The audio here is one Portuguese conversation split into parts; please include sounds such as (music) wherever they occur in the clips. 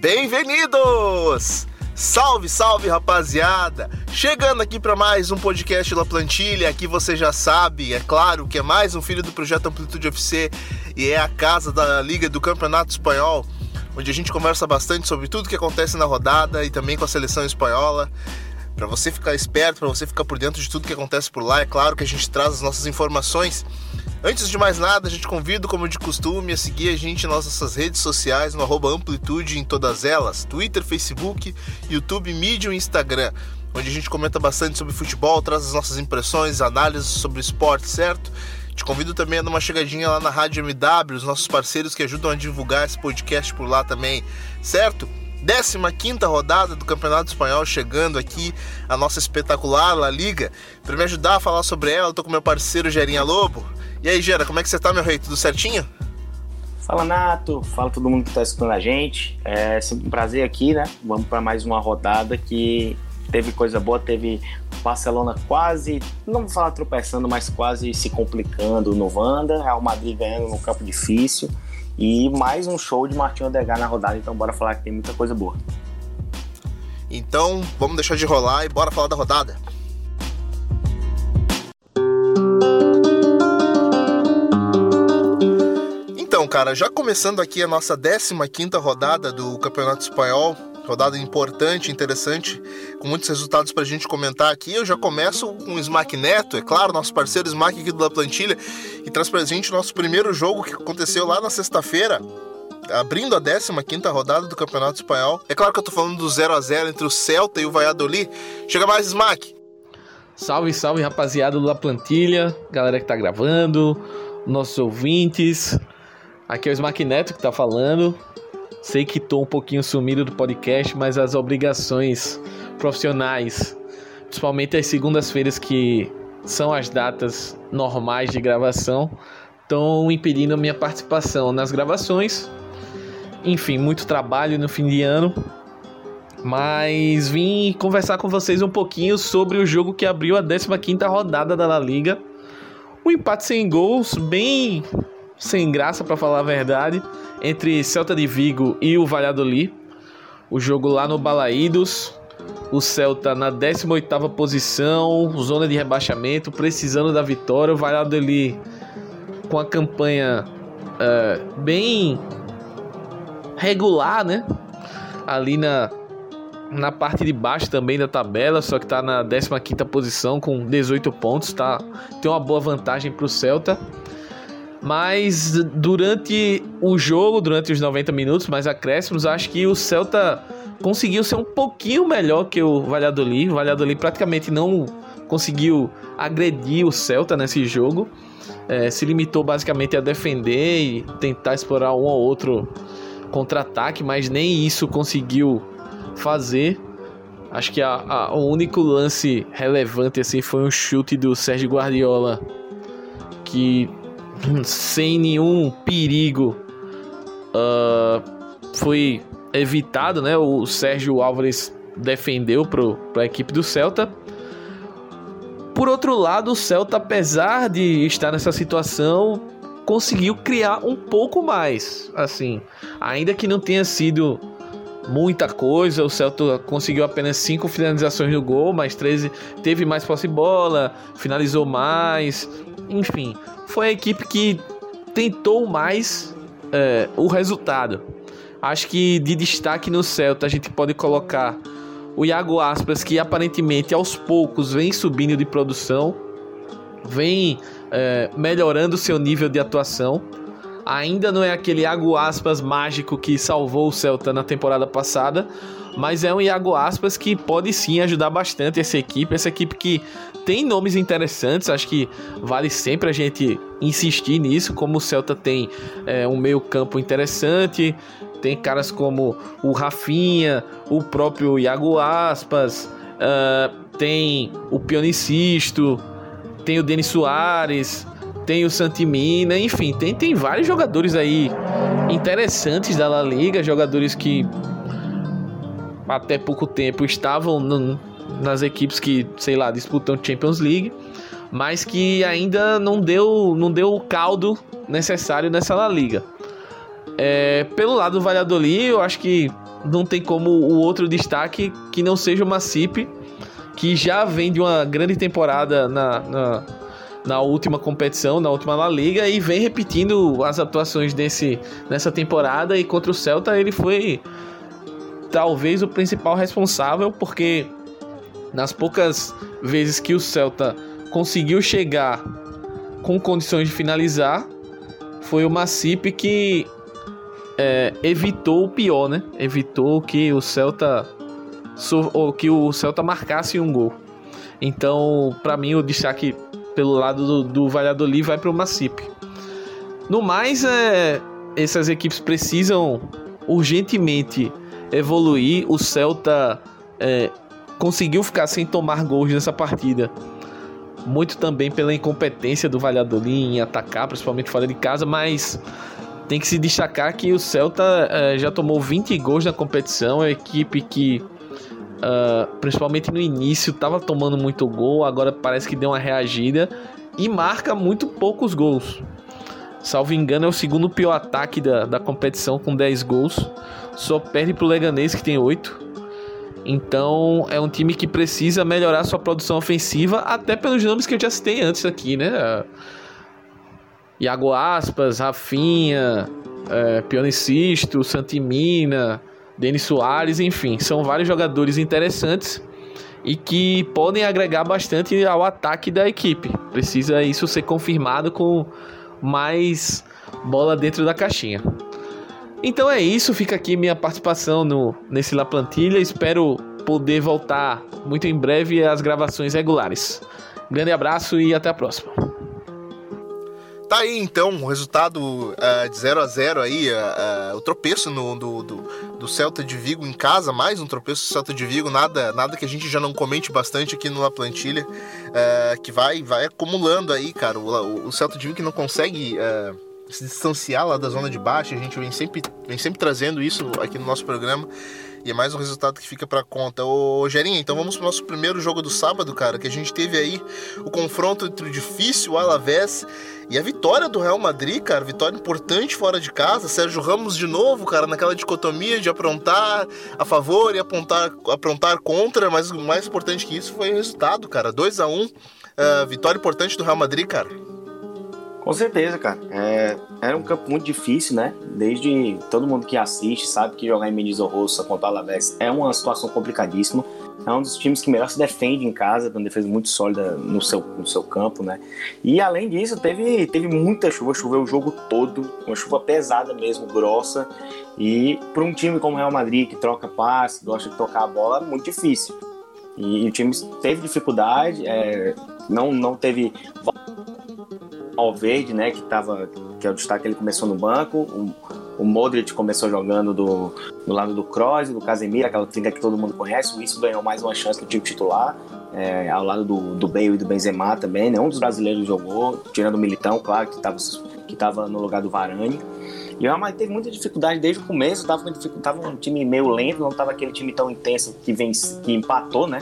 Bem-vindos! Salve, salve, rapaziada! Chegando aqui para mais um podcast La Plantilha. Aqui você já sabe, é claro, que é mais um filho do projeto Amplitude FC e é a casa da Liga do Campeonato Espanhol, onde a gente conversa bastante sobre tudo que acontece na rodada e também com a seleção espanhola. Para você ficar esperto, para você ficar por dentro de tudo que acontece por lá, é claro que a gente traz as nossas informações Antes de mais nada, a gente convida, como de costume, a seguir a gente nas nossas redes sociais, no arroba Amplitude em todas elas, Twitter, Facebook, YouTube, Medium e Instagram, onde a gente comenta bastante sobre futebol, traz as nossas impressões, análises sobre esporte, certo? Te convido também a dar uma chegadinha lá na Rádio MW, os nossos parceiros que ajudam a divulgar esse podcast por lá também, certo? 15 rodada do Campeonato Espanhol chegando aqui, a nossa espetacular La Liga. Para me ajudar a falar sobre ela, tô com meu parceiro Gerinha Lobo. E aí, Gera, como é que você tá, meu rei? Tudo certinho? Fala, Nato. Fala todo mundo que tá escutando a gente. É sempre um prazer aqui, né? Vamos para mais uma rodada que teve coisa boa, teve Barcelona quase, não vou falar tropeçando, mas quase se complicando no Vanda, Real Madrid ganhando no campo difícil e mais um show de Martinho Odegar na rodada, então bora falar que tem muita coisa boa. Então, vamos deixar de rolar e bora falar da rodada. Cara, já começando aqui a nossa 15 rodada do Campeonato Espanhol, rodada importante, interessante, com muitos resultados para a gente comentar aqui. Eu já começo com o Smack Neto, é claro, nosso parceiro Smack aqui da plantilha, e traz para a gente o nosso primeiro jogo que aconteceu lá na sexta-feira, abrindo a 15 rodada do Campeonato Espanhol. É claro que eu tô falando do 0 a 0 entre o Celta e o Valladolid. Chega mais, Smack! Salve, salve, rapaziada da plantilha, galera que tá gravando, nossos ouvintes. Aqui é o Smack Neto que tá falando. Sei que tô um pouquinho sumido do podcast, mas as obrigações profissionais, principalmente as segundas-feiras que são as datas normais de gravação, estão impedindo a minha participação nas gravações. Enfim, muito trabalho no fim de ano. Mas vim conversar com vocês um pouquinho sobre o jogo que abriu a 15ª rodada da La Liga. Um empate sem gols, bem sem graça para falar a verdade, entre Celta de Vigo e o Valladolid. O jogo lá no Balaídos, o Celta na 18ª posição, zona de rebaixamento, precisando da vitória. O Valladolid com a campanha uh, bem regular, né? Ali na, na parte de baixo também da tabela, só que está na 15ª posição com 18 pontos, tá? Tem uma boa vantagem para o Celta. Mas durante o jogo, durante os 90 minutos, mais acréscimos, acho que o Celta conseguiu ser um pouquinho melhor que o Valladolid. O Valladolid praticamente não conseguiu agredir o Celta nesse jogo. É, se limitou basicamente a defender e tentar explorar um ou outro contra-ataque, mas nem isso conseguiu fazer. Acho que a, a, o único lance relevante assim foi um chute do Sérgio Guardiola que sem nenhum perigo uh, foi evitado, né? O Sérgio Álvares defendeu para a equipe do Celta. Por outro lado, o Celta, apesar de estar nessa situação, conseguiu criar um pouco mais. Assim, ainda que não tenha sido muita coisa, o Celta conseguiu apenas 5 finalizações no gol, mas 13 teve mais posse de bola, finalizou mais, enfim, foi a equipe que tentou mais é, o resultado. Acho que de destaque no Celta a gente pode colocar o Iago Aspas, que aparentemente aos poucos vem subindo de produção, vem é, melhorando seu nível de atuação. Ainda não é aquele Iago Aspas mágico que salvou o Celta na temporada passada, mas é um Iago Aspas que pode sim ajudar bastante essa equipe, essa equipe que tem nomes interessantes, acho que vale sempre a gente insistir nisso, como o Celta tem é, um meio campo interessante, tem caras como o Rafinha, o próprio Iago Aspas, uh, tem o Pionicisto, tem o Denis Soares, tem o Santimina, enfim, tem, tem vários jogadores aí interessantes da La Liga, jogadores que até pouco tempo estavam no, nas equipes que, sei lá, disputam Champions League, mas que ainda não deu, não deu o caldo necessário nessa La Liga. É, pelo lado do Valladolid, eu acho que não tem como o outro destaque que não seja o Massip, que já vem de uma grande temporada na, na, na, última competição, na última La Liga, e vem repetindo as atuações desse, nessa temporada. E contra o Celta ele foi talvez o principal responsável, porque nas poucas vezes que o Celta conseguiu chegar com condições de finalizar, foi o Massip que é, evitou o pior, né? Evitou que o Celta que o Celta marcasse um gol. Então, para mim, o destaque pelo lado do, do Valladolid vai para o Massip. No mais, é, essas equipes precisam urgentemente evoluir. O Celta é, conseguiu ficar sem tomar gols nessa partida. Muito também pela incompetência do Valladolid em atacar, principalmente fora de casa, mas tem que se destacar que o Celta é, já tomou 20 gols na competição, é uma equipe que Uh, principalmente no início, estava tomando muito gol, agora parece que deu uma reagida e marca muito poucos gols. Salvo engano, é o segundo pior ataque da, da competição com 10 gols. Só perde pro Leganês, que tem 8. Então é um time que precisa melhorar sua produção ofensiva, até pelos nomes que eu já citei antes aqui, né? Iago Aspas, Rafinha, é, Pionicisto, Santimina, Denis Soares, enfim, são vários jogadores interessantes e que podem agregar bastante ao ataque da equipe. Precisa isso ser confirmado com mais bola dentro da caixinha. Então é isso, fica aqui minha participação no nesse La Plantilha. Espero poder voltar muito em breve às gravações regulares. Grande abraço e até a próxima. Tá aí então o resultado uh, de 0 a 0 aí, uh, uh, o tropeço no, do, do, do, Celta de Vigo em casa, mais um tropeço do Celta de Vigo, nada, nada que a gente já não comente bastante aqui no La Plantilha, que vai, vai acumulando aí, cara. O, o Celta de Vigo que não consegue se distanciar lá da zona de baixo, a gente vem sempre, vem sempre trazendo isso aqui no nosso programa. E é mais um resultado que fica para conta. Ô, Gerinha, então vamos pro nosso primeiro jogo do sábado, cara, que a gente teve aí o confronto entre o difícil Alavés e a vitória do Real Madrid, cara, vitória importante fora de casa. Sérgio Ramos de novo, cara, naquela dicotomia de aprontar a favor e apontar, aprontar contra, mas o mais importante que isso foi o resultado, cara. 2 a 1 um, uh, vitória importante do Real Madrid, cara. Com certeza, cara. É, era um campo muito difícil, né? Desde todo mundo que assiste sabe que jogar em Menizorroça contra o Alavés é uma situação complicadíssima. É um dos times que melhor se defende em casa, tem uma defesa muito sólida no seu, no seu campo, né? E além disso, teve, teve muita chuva, choveu o jogo todo, uma chuva pesada mesmo, grossa. E para um time como o Real Madrid, que troca passe, gosta de tocar a bola, é muito difícil. E, e o time teve dificuldade, é, não, não teve Alverde, né, que tava, que é o destaque, ele começou no banco. O, o Modric começou jogando do, do lado do Kroos, do Casemiro, aquela trinca que todo mundo conhece. O Isso ganhou mais uma chance no time titular, é, ao lado do, do Bale e do Benzema também. Né? Um dos brasileiros jogou, tirando o Militão, claro, que estava que tava no lugar do Varane. E o Real teve muita dificuldade desde o começo, tava, tava um time meio lento, não estava aquele time tão intenso que, vence, que empatou, né?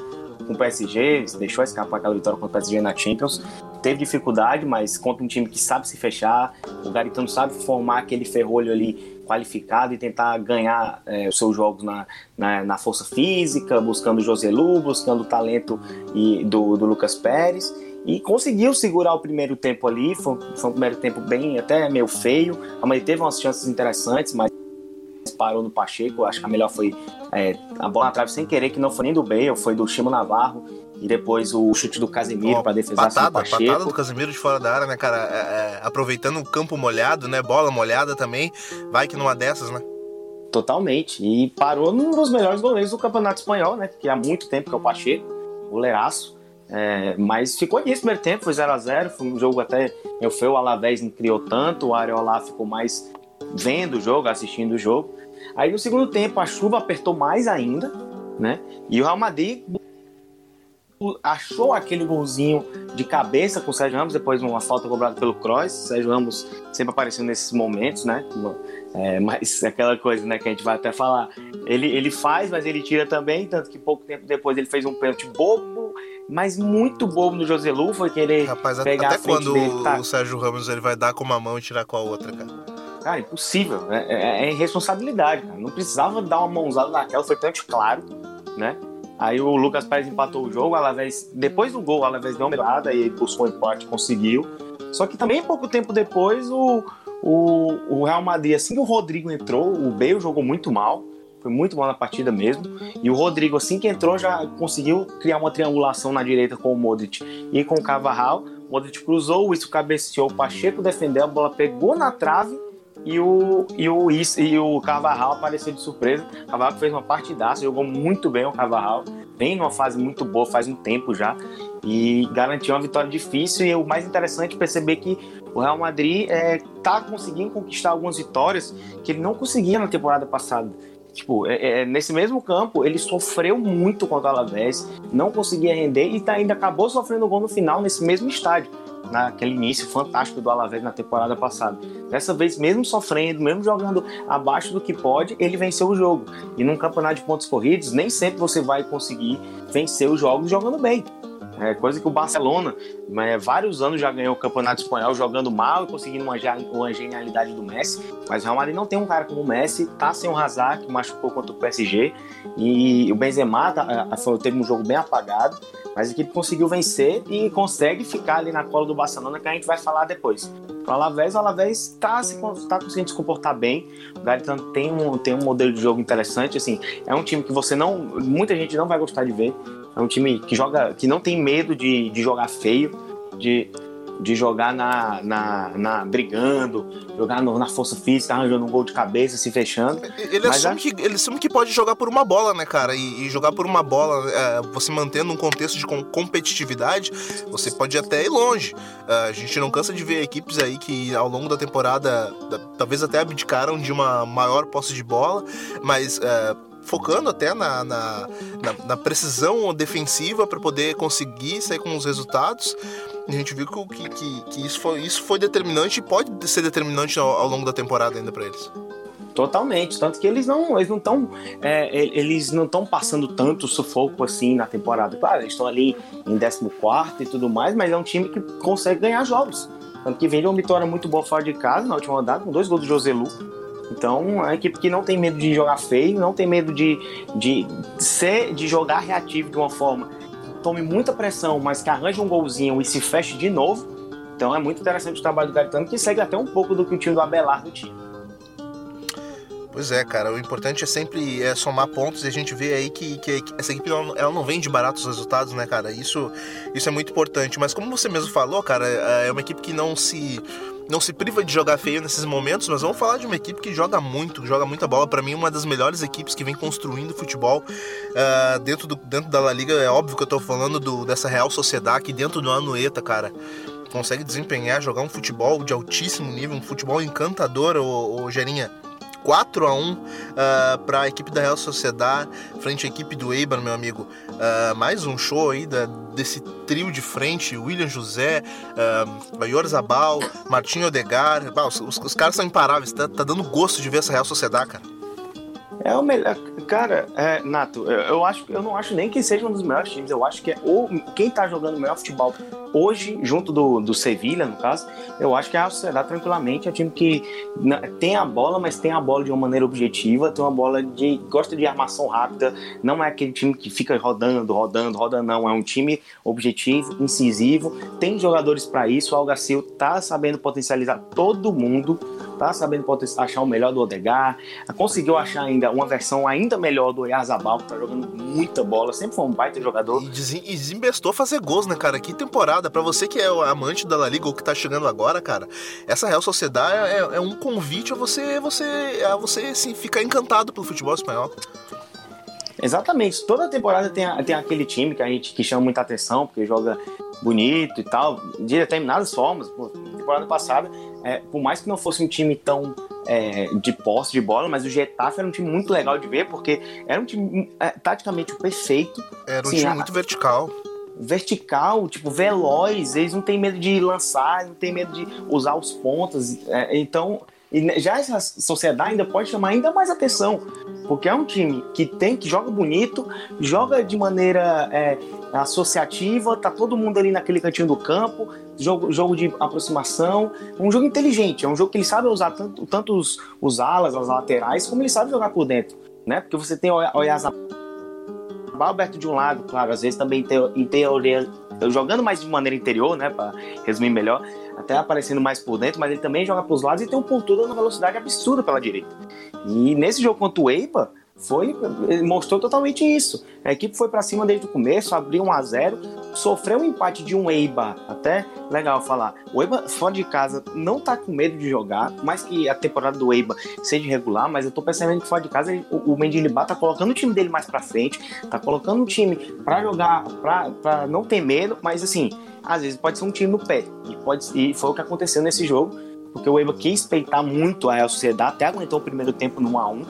Com o PSG, deixou escapar aquela vitória contra o PSG na Champions. Teve dificuldade, mas contra um time que sabe se fechar, o Garitano sabe formar aquele ferrolho ali qualificado e tentar ganhar é, os seus jogos na, na, na, força física, buscando o Joselu, buscando o talento e, do, do Lucas Pérez e conseguiu segurar o primeiro tempo ali. Foi, foi um primeiro tempo bem, até meio feio. A Mãe teve umas chances interessantes, mas parou no Pacheco. Acho que a melhor foi é, a bola na trave sem querer, que não foi nem do Bale, foi do Chimo Navarro. E depois o chute do Casemiro para defesa patada, Pacheco. Patada do Casemiro de fora da área, né, cara? É, é, aproveitando o campo molhado, né? Bola molhada também. Vai que numa dessas, né? Totalmente. E parou num dos melhores goleiros do Campeonato Espanhol, né? Que há muito tempo que é o Pacheco, goleiraço. É, mas ficou nisso primeiro tempo, foi 0 a 0 Foi um jogo até. Eu fui, o Alavés não criou tanto, o Areola ficou mais vendo o jogo, assistindo o jogo. Aí no segundo tempo a chuva apertou mais ainda, né? E o Real Madrid achou aquele golzinho de cabeça com o Sérgio Ramos, depois uma falta cobrada pelo Kroos. Sérgio Ramos sempre aparecendo nesses momentos, né? É, mas aquela coisa, né, que a gente vai até falar. Ele, ele faz, mas ele tira também, tanto que pouco tempo depois ele fez um pênalti bobo, mas muito bobo no Joselu, foi querer Rapaz, pegar até a frente quando dele, tá? o Sérgio Ramos ele vai dar com uma mão e tirar com a outra, cara? Cara, impossível. É, é, é irresponsabilidade, cara. Não precisava dar uma mãozada naquela, foi tanto claro, né? Aí o Lucas Pérez empatou o jogo, o Alavés, depois do gol, o Alavés deu uma melhorada e buscou o empate, conseguiu. Só que também pouco tempo depois, o, o, o Real Madrid, assim que o Rodrigo entrou, o Bale jogou muito mal, foi muito mal na partida mesmo. E o Rodrigo, assim que entrou, já conseguiu criar uma triangulação na direita com o Modric e com o Carvajal. O Modric cruzou, isso cabeceou, o Pacheco defendeu, a bola pegou na trave e o, e o, e o Carvajal apareceu de surpresa. O Carvajal fez uma partidaça, jogou muito bem o Carvajal, vem numa fase muito boa, faz um tempo já, e garantiu uma vitória difícil. E o mais interessante é perceber que o Real Madrid está é, conseguindo conquistar algumas vitórias que ele não conseguia na temporada passada. Tipo, é, é, nesse mesmo campo, ele sofreu muito contra o Alavés, não conseguia render e tá, ainda acabou sofrendo gol no final nesse mesmo estádio naquele início fantástico do Alavés na temporada passada. Dessa vez, mesmo sofrendo, mesmo jogando abaixo do que pode, ele venceu o jogo. E num campeonato de pontos corridos, nem sempre você vai conseguir vencer os jogos jogando bem. É coisa que o Barcelona, é, vários anos já ganhou o Campeonato Espanhol jogando mal e conseguindo uma, uma genialidade do Messi. Mas o Real Madrid não tem um cara como o Messi, tá sem o Hazard, que machucou contra o PSG. E o Benzema tá, teve um jogo bem apagado. Mas a equipe conseguiu vencer e consegue ficar ali na cola do Barcelona, que a gente vai falar depois. O Alavés, o Alavés está tá conseguindo se comportar bem. O Garitano tem um, tem um modelo de jogo interessante. Assim, é um time que você não. Muita gente não vai gostar de ver. É um time que joga, que não tem medo de, de jogar feio, de, de jogar na, na, na brigando, jogar no, na força física, arranjando um gol de cabeça, se fechando. Ele assume, a... que, ele assume que pode jogar por uma bola, né, cara? E, e jogar por uma bola, é, você mantendo um contexto de competitividade, você pode até ir longe. É, a gente não cansa de ver equipes aí que ao longo da temporada talvez até abdicaram de uma maior posse de bola, mas é, focando até na, na, na, na precisão defensiva para poder conseguir sair com os resultados. A gente viu que, que, que, isso, foi, isso foi determinante e pode ser determinante ao, ao longo da temporada ainda para eles. Totalmente, tanto que eles não eles não estão é, eles não estão passando tanto sufoco assim na temporada. Claro, eles estão ali em 14 e tudo mais, mas é um time que consegue ganhar jogos. Tanto que vem de uma vitória muito boa fora de casa na última rodada, com dois gols do Joselu. Então, é uma equipe que não tem medo de jogar feio, não tem medo de, de ser, de jogar reativo de uma forma que tome muita pressão, mas que arranje um golzinho e se feche de novo. Então é muito interessante o trabalho do Gaetano, que segue até um pouco do que o time do Abelardo tinha. Pois é, cara, o importante é sempre é, somar pontos e a gente vê aí que, que, que essa equipe ela, ela não vem de baratos resultados, né, cara? Isso, isso é muito importante. Mas como você mesmo falou, cara, é, é uma equipe que não se não se priva de jogar feio nesses momentos, mas vamos falar de uma equipe que joga muito, joga muita bola. Para mim, uma das melhores equipes que vem construindo futebol uh, dentro, do, dentro da La Liga. É óbvio que eu tô falando do, dessa Real Sociedade que dentro do Anueta, cara, consegue desempenhar, jogar um futebol de altíssimo nível, um futebol encantador, ô, ô Gerinha. 4 a 1 uh, para a equipe da Real Sociedade, frente à equipe do Eibar, meu amigo. Uh, mais um show aí da, desse trio de frente: William José, uh, Bayor Zabal, Martinho Odegar. os, os, caras são imparáveis, tá, tá dando gosto de ver essa Real Sociedade, cara. É o melhor. Cara, é, Nato, eu, acho eu não acho nem que seja um dos melhores times. Eu acho que é o, quem tá jogando o melhor futebol hoje, junto do, do Sevilha, no caso, eu acho que a Sociedade tranquilamente é um time que tem a bola, mas tem a bola de uma maneira objetiva, tem uma bola de. gosta de armação rápida, não é aquele time que fica rodando, rodando, rodando, não. É um time objetivo, incisivo, tem jogadores para isso. O Algacil tá sabendo potencializar todo mundo tá sabendo achar o melhor do Odegar, conseguiu achar ainda uma versão ainda melhor do Yazabal, que tá jogando muita bola, sempre foi um baita jogador. E, desembestou fazer gols, né, cara? Que temporada. para você que é o amante da La Liga ou que tá chegando agora, cara, essa Real Sociedade é, é um convite a você, você, a você assim, ficar encantado pelo futebol espanhol. Exatamente. Toda temporada tem, tem aquele time que a gente que chama muita atenção, porque joga bonito e tal, de determinadas formas. Pô, temporada passada, é, por mais que não fosse um time tão é, de posse de bola, mas o Getafe era um time muito legal de ver, porque era um time é, taticamente perfeito. Era um assim, time muito vertical. Vertical, tipo, veloz, eles não tem medo de lançar, não tem medo de usar os pontas. É, então, E já essa sociedade ainda pode chamar ainda mais atenção, porque é um time que tem que joga bonito, joga de maneira é, associativa, tá todo mundo ali naquele cantinho do campo, jogo, jogo de aproximação, um jogo inteligente, é um jogo que ele sabe usar tanto, tanto os, os alas, as laterais, como ele sabe jogar por dentro, né? Porque você tem o Oyazabal aberto de um lado, claro, às vezes também tem, em teoria, jogando mais de maneira interior, né, para resumir melhor, até aparecendo mais por dentro, mas ele também joga para os lados e tem um pontudo na velocidade absurda pela direita. E nesse jogo contra o Eipa, foi mostrou totalmente isso. A equipe foi para cima desde o começo, abriu 1 a 0, sofreu um empate de um Eiba, até legal falar. O Eiba fora de casa não tá com medo de jogar, mais que a temporada do Eiba seja irregular, mas eu tô percebendo que fora de casa o, o Mendilibá tá colocando o time dele mais para frente, tá colocando o time para jogar, para não ter medo, mas assim, às vezes pode ser um time no pé. E pode e foi o que aconteceu nesse jogo porque o Eiba quis peitar muito a Real Sociedade, até aguentou o primeiro tempo no 1x1,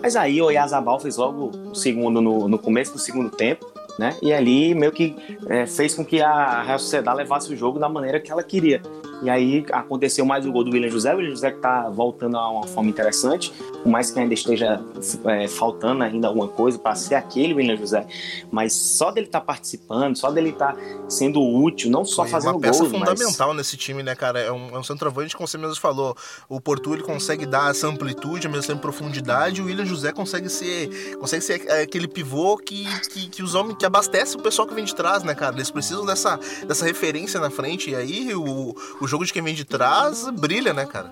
mas aí o Yazabal fez logo o segundo no, no começo do segundo tempo, né? E ali meio que é, fez com que a Real Sociedade levasse o jogo da maneira que ela queria. E aí aconteceu mais o gol do William José. O William José que tá voltando a uma forma interessante, por mais que ainda esteja é, faltando ainda alguma coisa para ser aquele William José. Mas só dele estar tá participando, só dele estar tá sendo útil, não só Foi fazendo gols. Uma peça fundamental mas... nesse time, né, cara? É um, é um centroavante, como você mesmo falou. O Porto ele consegue dar essa amplitude, mesmo tempo profundidade. O William José consegue ser, consegue ser aquele pivô que, que, que os homens que abastece o pessoal que vem de trás, né, cara? Eles precisam dessa, dessa referência na frente. E aí o, o jogo de quem vem de trás brilha, né, cara?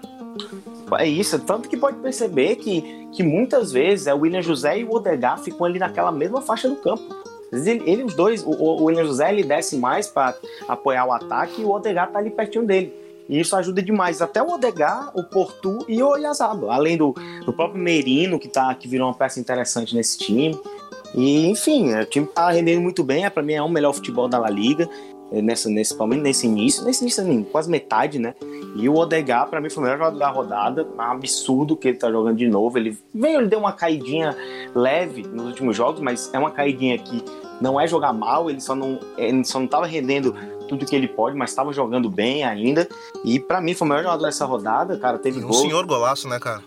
É isso, tanto que pode perceber que, que muitas vezes é o William José e o Odegar ficam ali naquela mesma faixa do campo. Ele, ele os dois, o, o, William José ele desce mais para apoiar o ataque e o Odegar tá ali pertinho dele. E isso ajuda demais. Até o Odegar, o Portu e o Oyazaba. Além do, do próprio Merino, que, tá, que virou uma peça interessante nesse time. E, enfim, o time tá rendendo muito bem. É, para mim é o melhor futebol da La Liga nessa, nesse, pelo menos nesse início, nesse início assim, quase metade, né? E o Odegar, para mim, foi o melhor jogador da rodada. É um absurdo que ele tá jogando de novo. Ele veio, ele deu uma caidinha leve nos últimos jogos, mas é uma caidinha que não é jogar mal, ele só não, ele só não tava rendendo tudo que ele pode, mas estava jogando bem ainda. E para mim foi o melhor jogador dessa rodada, cara. Teve um gol. senhor golaço, né, cara?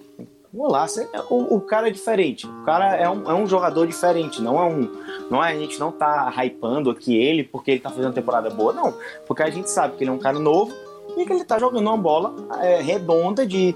Golaço. É, o, o cara é diferente. O cara é um, é um jogador diferente. Não é um. Não é, a gente não tá hypando aqui ele porque ele tá fazendo uma temporada boa, não. Porque a gente sabe que ele é um cara novo e que ele tá jogando uma bola é, redonda de.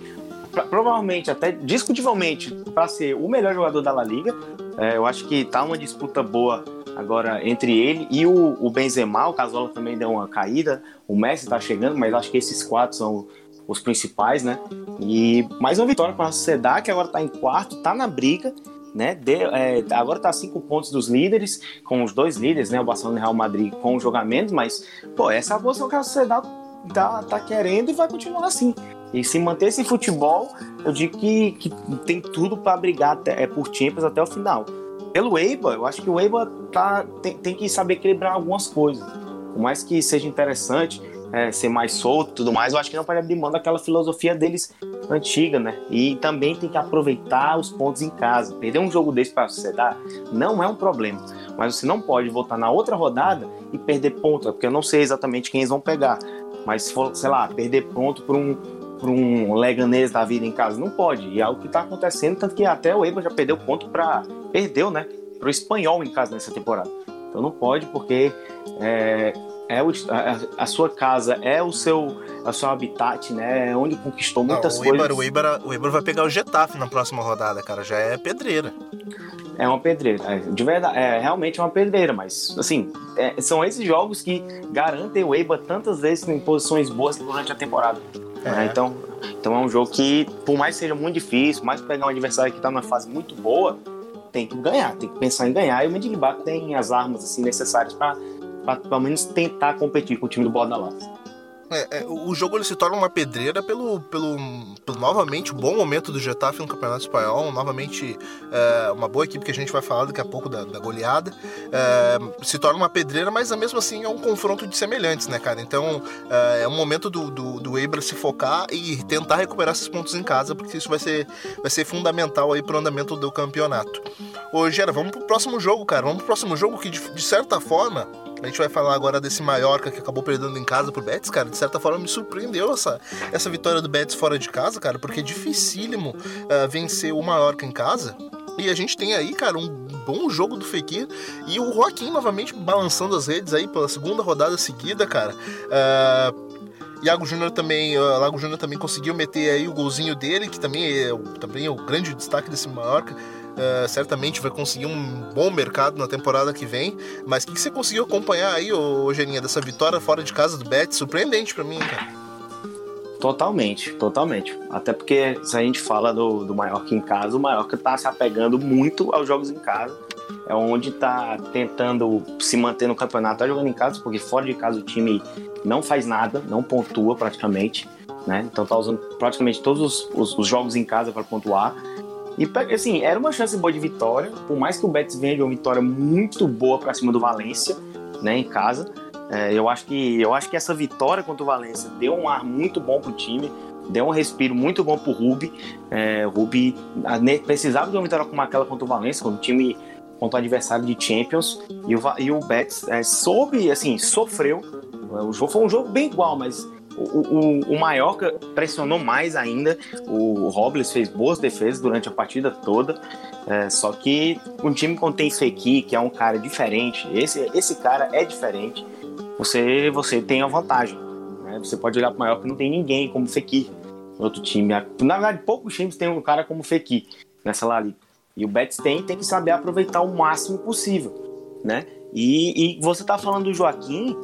Provavelmente, até discutivelmente, para ser o melhor jogador da La Liga. É, eu acho que tá uma disputa boa agora entre ele e o, o Benzema. O Casola também deu uma caída. O Messi tá chegando, mas acho que esses quatro são os principais, né? E mais uma vitória para a Sociedade, que agora está em quarto, está na briga, né? De, é, agora está cinco pontos dos líderes, com os dois líderes, né? O Barcelona e o Real Madrid com o jogamento, mas, pô, essa é a posição que a Sociedade tá, tá querendo e vai continuar assim. E se manter esse futebol, eu digo que, que tem tudo para brigar até, é, por Champions até o final. Pelo Eiba, eu acho que o Eiba tá, tem, tem que saber equilibrar algumas coisas. Por mais que seja interessante, é, ser mais solto tudo mais, eu acho que não pode abrir mão daquela filosofia deles antiga, né? E também tem que aproveitar os pontos em casa. Perder um jogo desse para a sociedade não é um problema, mas você não pode voltar na outra rodada e perder ponto, porque eu não sei exatamente quem eles vão pegar. Mas se for, sei lá, perder ponto por um, por um Leganês da vida em casa, não pode. E é o que está acontecendo, tanto que até o Eibar já perdeu ponto para. Perdeu, né? Para o espanhol em casa nessa temporada. Então não pode, porque é, é o, a, a, sua casa, é o seu, é o seu habitat, né? É onde conquistou muitas Não, o coisas. Eibar, o, Eibar, o Eibar vai pegar o Getafe na próxima rodada, cara. Já é pedreira. É uma pedreira. É, de verdade, é realmente uma pedreira, mas assim, é, são esses jogos que garantem o Eibar tantas vezes em posições boas durante a temporada. É. Né? Então, então é um jogo que, por mais que seja muito difícil, mais pegar um adversário que está numa fase muito boa, tem que ganhar, tem que pensar em ganhar. E o Mönchengladbach tem as armas assim necessárias para para pelo menos tentar competir com o time do Bordalás. É, é, o jogo ele se torna uma pedreira pelo, pelo, pelo novamente bom momento do Getafe no Campeonato Espanhol, novamente é, uma boa equipe que a gente vai falar daqui a pouco da, da goleada. É, se torna uma pedreira, mas mesmo assim é um confronto de semelhantes, né, cara? Então é, é um momento do, do, do Eibar se focar e tentar recuperar esses pontos em casa, porque isso vai ser, vai ser fundamental aí pro andamento do campeonato. Ô, Gera, vamos pro próximo jogo, cara. Vamos pro próximo jogo que, de, de certa forma A gente vai falar agora desse Mallorca que acabou perdendo em casa pro Betis, cara. De certa forma me surpreendeu essa, essa vitória do Betis fora de casa, cara, porque é dificílimo uh, vencer o Mallorca em casa. E a gente tem aí, cara, um bom jogo do Fekir e o Joaquim novamente balançando as redes aí pela segunda rodada seguida, cara. Uh, Iago Júnior também, Lago Júnior também conseguiu meter aí o golzinho dele, que também é, também é o grande destaque desse Mallorca. Uh, certamente vai conseguir um bom mercado na temporada que vem. Mas o que, que, você conseguiu acompanhar aí, ô, Gerinha, dessa vitória fora de casa do Betis? Surpreendente para mim, cara. Totalmente, totalmente. Até porque se a gente fala do, do Mallorca em casa, o Mallorca tá se apegando muito aos jogos em casa. É onde tá tentando se manter no campeonato, tá jogando em casa, porque fora de casa o time não faz nada, não pontua praticamente. Né? Então tá usando praticamente todos os, os, os jogos em casa para pontuar. E assim, era uma chance boa de vitória, por mais que o Betis venha de uma vitória muito boa para cima do Valência, né, em casa. É, eu, acho que, eu acho que essa vitória contra o Valência deu um ar muito bom pro time, deu um respiro muito bom pro Rubi. É, o Rubi precisava de uma vitória como aquela contra o Valência, quando o time contra o adversário de Champions, e o, e o Betis é, soube, assim, sofreu. O jogo foi um jogo bem igual, mas o, o, o pressionou mais ainda. O Robles fez boas defesas durante a partida toda. É, só que um time contém Fekir, que é um cara diferente. Esse, esse cara é diferente. Você, você tem a vantagem. Né? Você pode olhar para o Mallorca que não tem ninguém como Fekir outro time. Na verdade, poucos times têm um cara como Fekir nessa La Liga. E o Betis tem, tem que saber aproveitar o máximo possível, né? E, e você tá falando do Joaquim,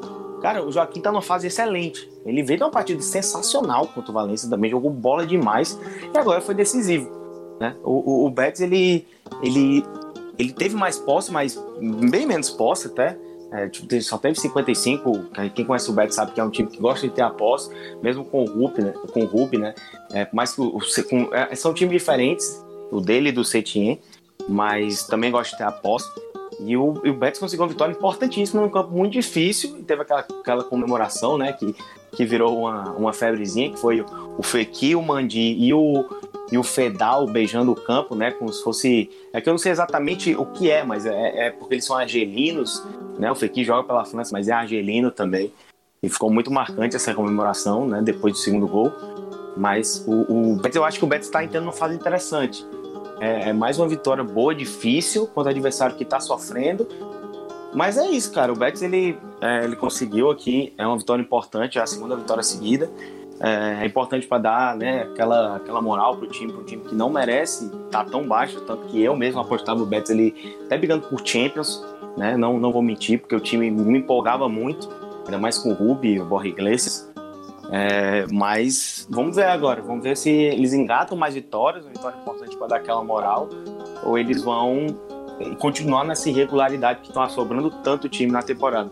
Cara, o Joaquim tá numa fase excelente. Ele veio de uma partida sensacional contra o Valência, também jogou bola demais e agora foi decisivo. Né? O, o, o Betis, ele, ele, ele teve mais posse, mas bem menos posse até. É, tipo, só teve 55. Quem conhece o Betis sabe que é um time que gosta de ter a posse, mesmo com o Rup, né? Com o Rup, né? É, que o, com, é, são times diferentes, o dele e do Setien, mas também gosta de ter a posse. E o, e o Betis conseguiu uma vitória importantíssima num campo muito difícil. E teve aquela, aquela comemoração, né? Que, que virou uma, uma febrezinha, que foi o Fekir, o Mandi e o, e o Fedal beijando o campo, né? Como se fosse. É que eu não sei exatamente o que é, mas é, é porque eles são argelinos, né? O Fekir joga pela França, mas é argelino também. E ficou muito marcante essa comemoração, né? Depois do segundo gol. Mas o, o Betis, eu acho que o Betis está entrando numa fase interessante. É, é mais uma vitória boa, difícil, contra adversário que está sofrendo. Mas é isso, cara. O Betis ele, é, ele conseguiu aqui, é uma vitória importante, é a segunda vitória seguida. É, é importante para dar né, aquela, aquela moral pro time, pro time que não merece estar tá tão baixo, tanto que eu mesmo apostava o Betis ele até brigando por Champions, né? Não, não vou mentir, porque o time me empolgava muito, ainda mais com o Rubi, o Borja Iglesias. É, mas vamos ver agora, vamos ver se eles engatam mais vitórias, uma vitória importante para dar aquela moral, ou eles vão continuar nessa irregularidade que estão assobrando tanto time na temporada.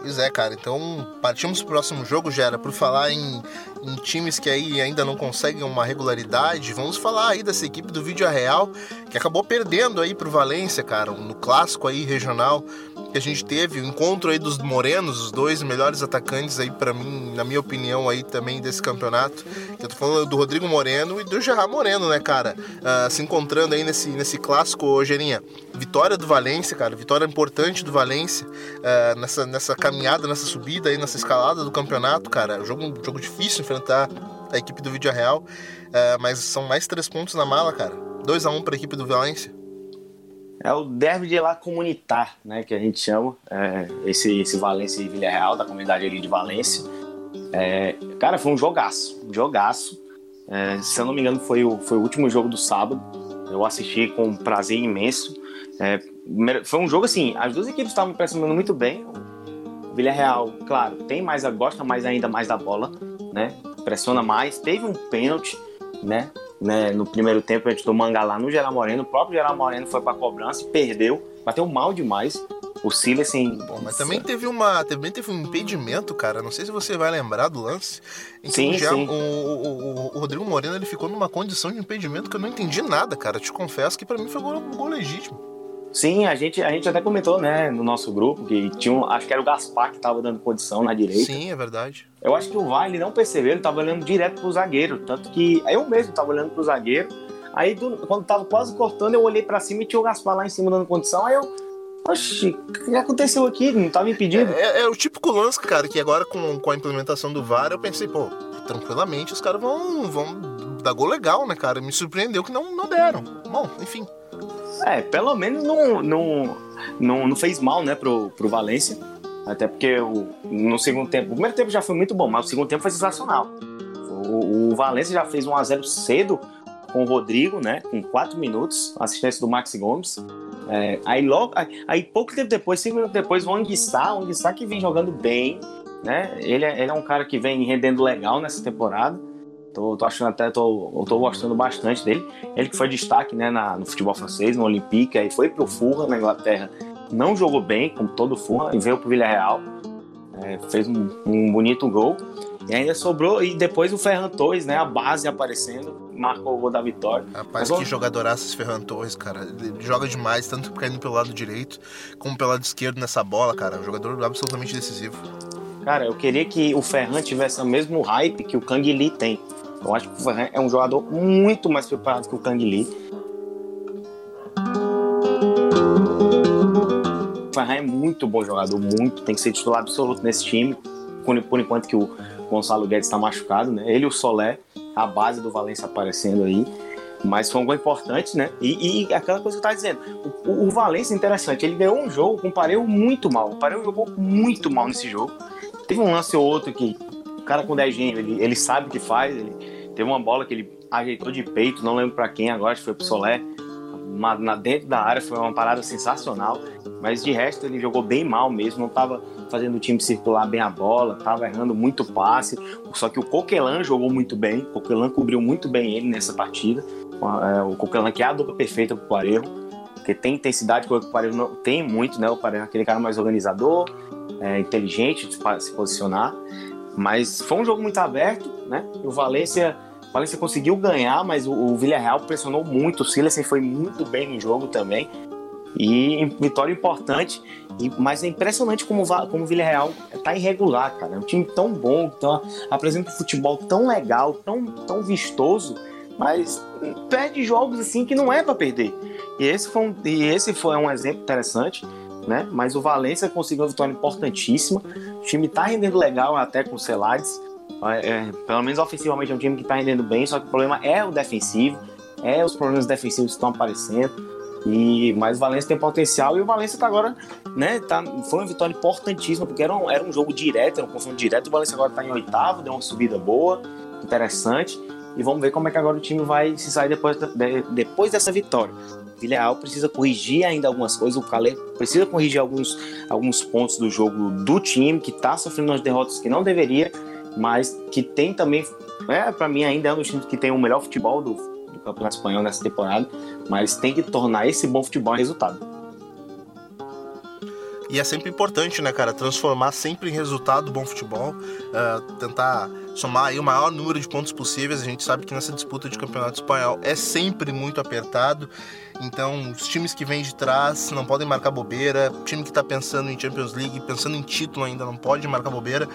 Pois é, cara. Então, partimos pro próximo jogo, Gera, por falar em, em, times que aí ainda não conseguem uma regularidade. Vamos falar aí dessa equipe do Vídeo Real, que acabou perdendo aí pro Valência, cara, no clássico aí regional que a gente teve, o encontro aí dos morenos, os dois melhores atacantes aí para mim, na minha opinião aí também desse campeonato. Eu tô falando do Rodrigo Moreno e do Gerard Moreno, né, cara? Uh, se encontrando aí nesse, nesse clássico, Gerinha. Vitória do Valência, cara, vitória importante do Valência uh, nessa, nessa caminhada, nessa subida aí, nessa escalada do campeonato, cara. Jogo, jogo difícil enfrentar a equipe do Vídeo Real, uh, mas são mais três pontos na mala, cara. 2 a 1 um para a equipe do Valência. É o derby de lá comunitar, né, que a gente chama, é, esse, esse Valência e Villarreal, da comunidade ali de Valência. É, cara, foi um jogaço, um jogaço. É, se eu não me engano, foi o, foi o último jogo do sábado. Eu assisti com um prazer imenso. É, foi um jogo assim, as duas equipes estavam pressionando muito bem. Villarreal, claro, tem mais, gosta mais ainda mais da bola, né? Pressiona mais. Teve um pênalti, né? né, no primeiro tempo a gente do Mangalá no Geral Moreno, o próprio Geral Moreno foi pra cobrança e perdeu, bateu mal demais. O Silas, assim. Bom, mas também teve uma. Também teve um impedimento, cara. Não sei se você vai lembrar do lance. Em sim, que sim. O, o, o, Rodrigo Moreno ele ficou numa condição de impedimento que eu não entendi nada, cara. Te confesso que para mim foi gol, um gol legítimo. Sim, a gente, a gente até comentou, né, no nosso grupo, que tinha um, acho que era o Gaspar que tava dando condição na direita. Sim, é verdade. Eu acho que o VAR, ele não percebeu, ele tava olhando direto pro zagueiro, tanto que eu mesmo tava olhando pro zagueiro, aí do, quando tava quase cortando, eu olhei para cima e tinha o Gaspar lá em cima dando condição, aí eu, Oxi, o que aconteceu aqui? Não tava impedido? É, é, é, o típico lance, cara, que agora com, com a implementação do VAR eu pensei, pô, tranquilamente os caras vão, vão dar gol legal, né, cara? Me surpreendeu que não, não deram. Bom, enfim. É, pelo menos não, não, não, não fez mal, né, pro, pro Valência. Até porque o, no segundo tempo, o primeiro tempo já foi muito bom, mas o segundo tempo foi sensacional. O, o Valência já fez 1 a 0 cedo com o Rodrigo, né? Com 4 minutos, assistência do Maxi Gomes. É, aí logo, aí, aí, pouco tempo depois, 5 minutos depois, o Anguissá, o Anguissá que vem jogando bem, né? Ele é, ele é um cara que vem rendendo legal nessa temporada. Tô, tô achando até, tô, tô gostando bastante dele. Ele que foi destaque né, na, no futebol francês, no Olympique, aí foi pro Fulham na Inglaterra. Não jogou bem, como todo Fulham, e veio pro Villarreal. É, fez um, um, bonito gol. E ainda sobrou, e depois o Ferran Torres, né? A base aparecendo, marcou o gol da vitória. Rapaz, Mas, que jogadoraço esse Ferran Torres, cara. Ele joga demais, tanto caindo pelo lado direito, como pelo lado esquerdo nessa bola, cara. Um jogador absolutamente decisivo. Cara, eu queria que o Ferran tivesse o mesmo hype que o Kang Lee tem. Eu acho que o Ferran é um jogador muito mais preparado que o Kang Lee. O Ferran é muito bom jogador, muito. Tem que ser titular absoluto nesse time. Por enquanto que o Gonçalo Guedes está machucado, né? Ele e o Solé, a base do Valência aparecendo aí. Mas foi um gol importante, né? E, e aquela coisa que eu estava dizendo, o, o Valência, interessante, ele ganhou um jogo com o Pareu muito mal. O Pareu jogou muito mal nesse jogo. Teve um lance ou outro que cara com 10 gênios, ele, ele sabe o que faz. Ele, teve uma bola que ele ajeitou de peito, não lembro para quem agora, acho que foi pro Solé. Na, na, dentro da área foi uma parada sensacional. Mas de resto ele jogou bem mal mesmo, não estava fazendo o time circular bem a bola, estava errando muito passe. Só que o Coquelan jogou muito bem, o Coquelan cobriu muito bem ele nessa partida. É, o Coquelan que é a dupla perfeita pro Parejo, porque tem intensidade o Parejo não tem muito, né? O Parejo é aquele cara mais organizador, é, inteligente de se posicionar. Mas foi um jogo muito aberto, né? O Valência, o conseguiu ganhar, mas o, o Villarreal pressionou muito. O Silas foi muito bem no jogo também. E vitória importante, e, mas é impressionante como, como o Villarreal tá irregular, cara. É um time tão bom, tão, apresenta um futebol tão legal, tão, tão vistoso, mas perde jogos assim que não é para perder. E esse, foi um, e esse foi um exemplo interessante né? Mas o Valência conseguiu uma vitória importantíssima. O time tá rendendo legal até com o Celades. É, é, pelo menos ofensivamente é um time que tá rendendo bem, só que o problema é o defensivo, é os problemas defensivos que estão aparecendo. E, mas o Valência tem potencial e o Valência tá agora, né? Tá, foi uma vitória importantíssima, porque era um, era um jogo direto, era um confronto direto. O Valência agora tá em oitavo, deu uma subida boa, interessante. E vamos ver como é que agora o time vai se sair depois, de, depois dessa vitória. Villarreal precisa corrigir ainda algumas coisas, o Calais precisa corrigir alguns, alguns pontos do jogo do time, que está sofrendo umas derrotas que não deveria, mas que tem também, é, para mim ainda é um dos times que tem o melhor futebol do, do Campeonato Espanhol nessa temporada, mas tem que tornar esse bom futebol resultado. E é sempre importante, né, cara, transformar sempre em resultado bom futebol, uh, tentar somar aí o maior número de pontos possíveis. A gente sabe que nessa disputa de campeonato espanhol é sempre muito apertado. Então, os times que vêm de trás não podem marcar bobeira. O time que está pensando em Champions League, pensando em título ainda, não pode marcar bobeira.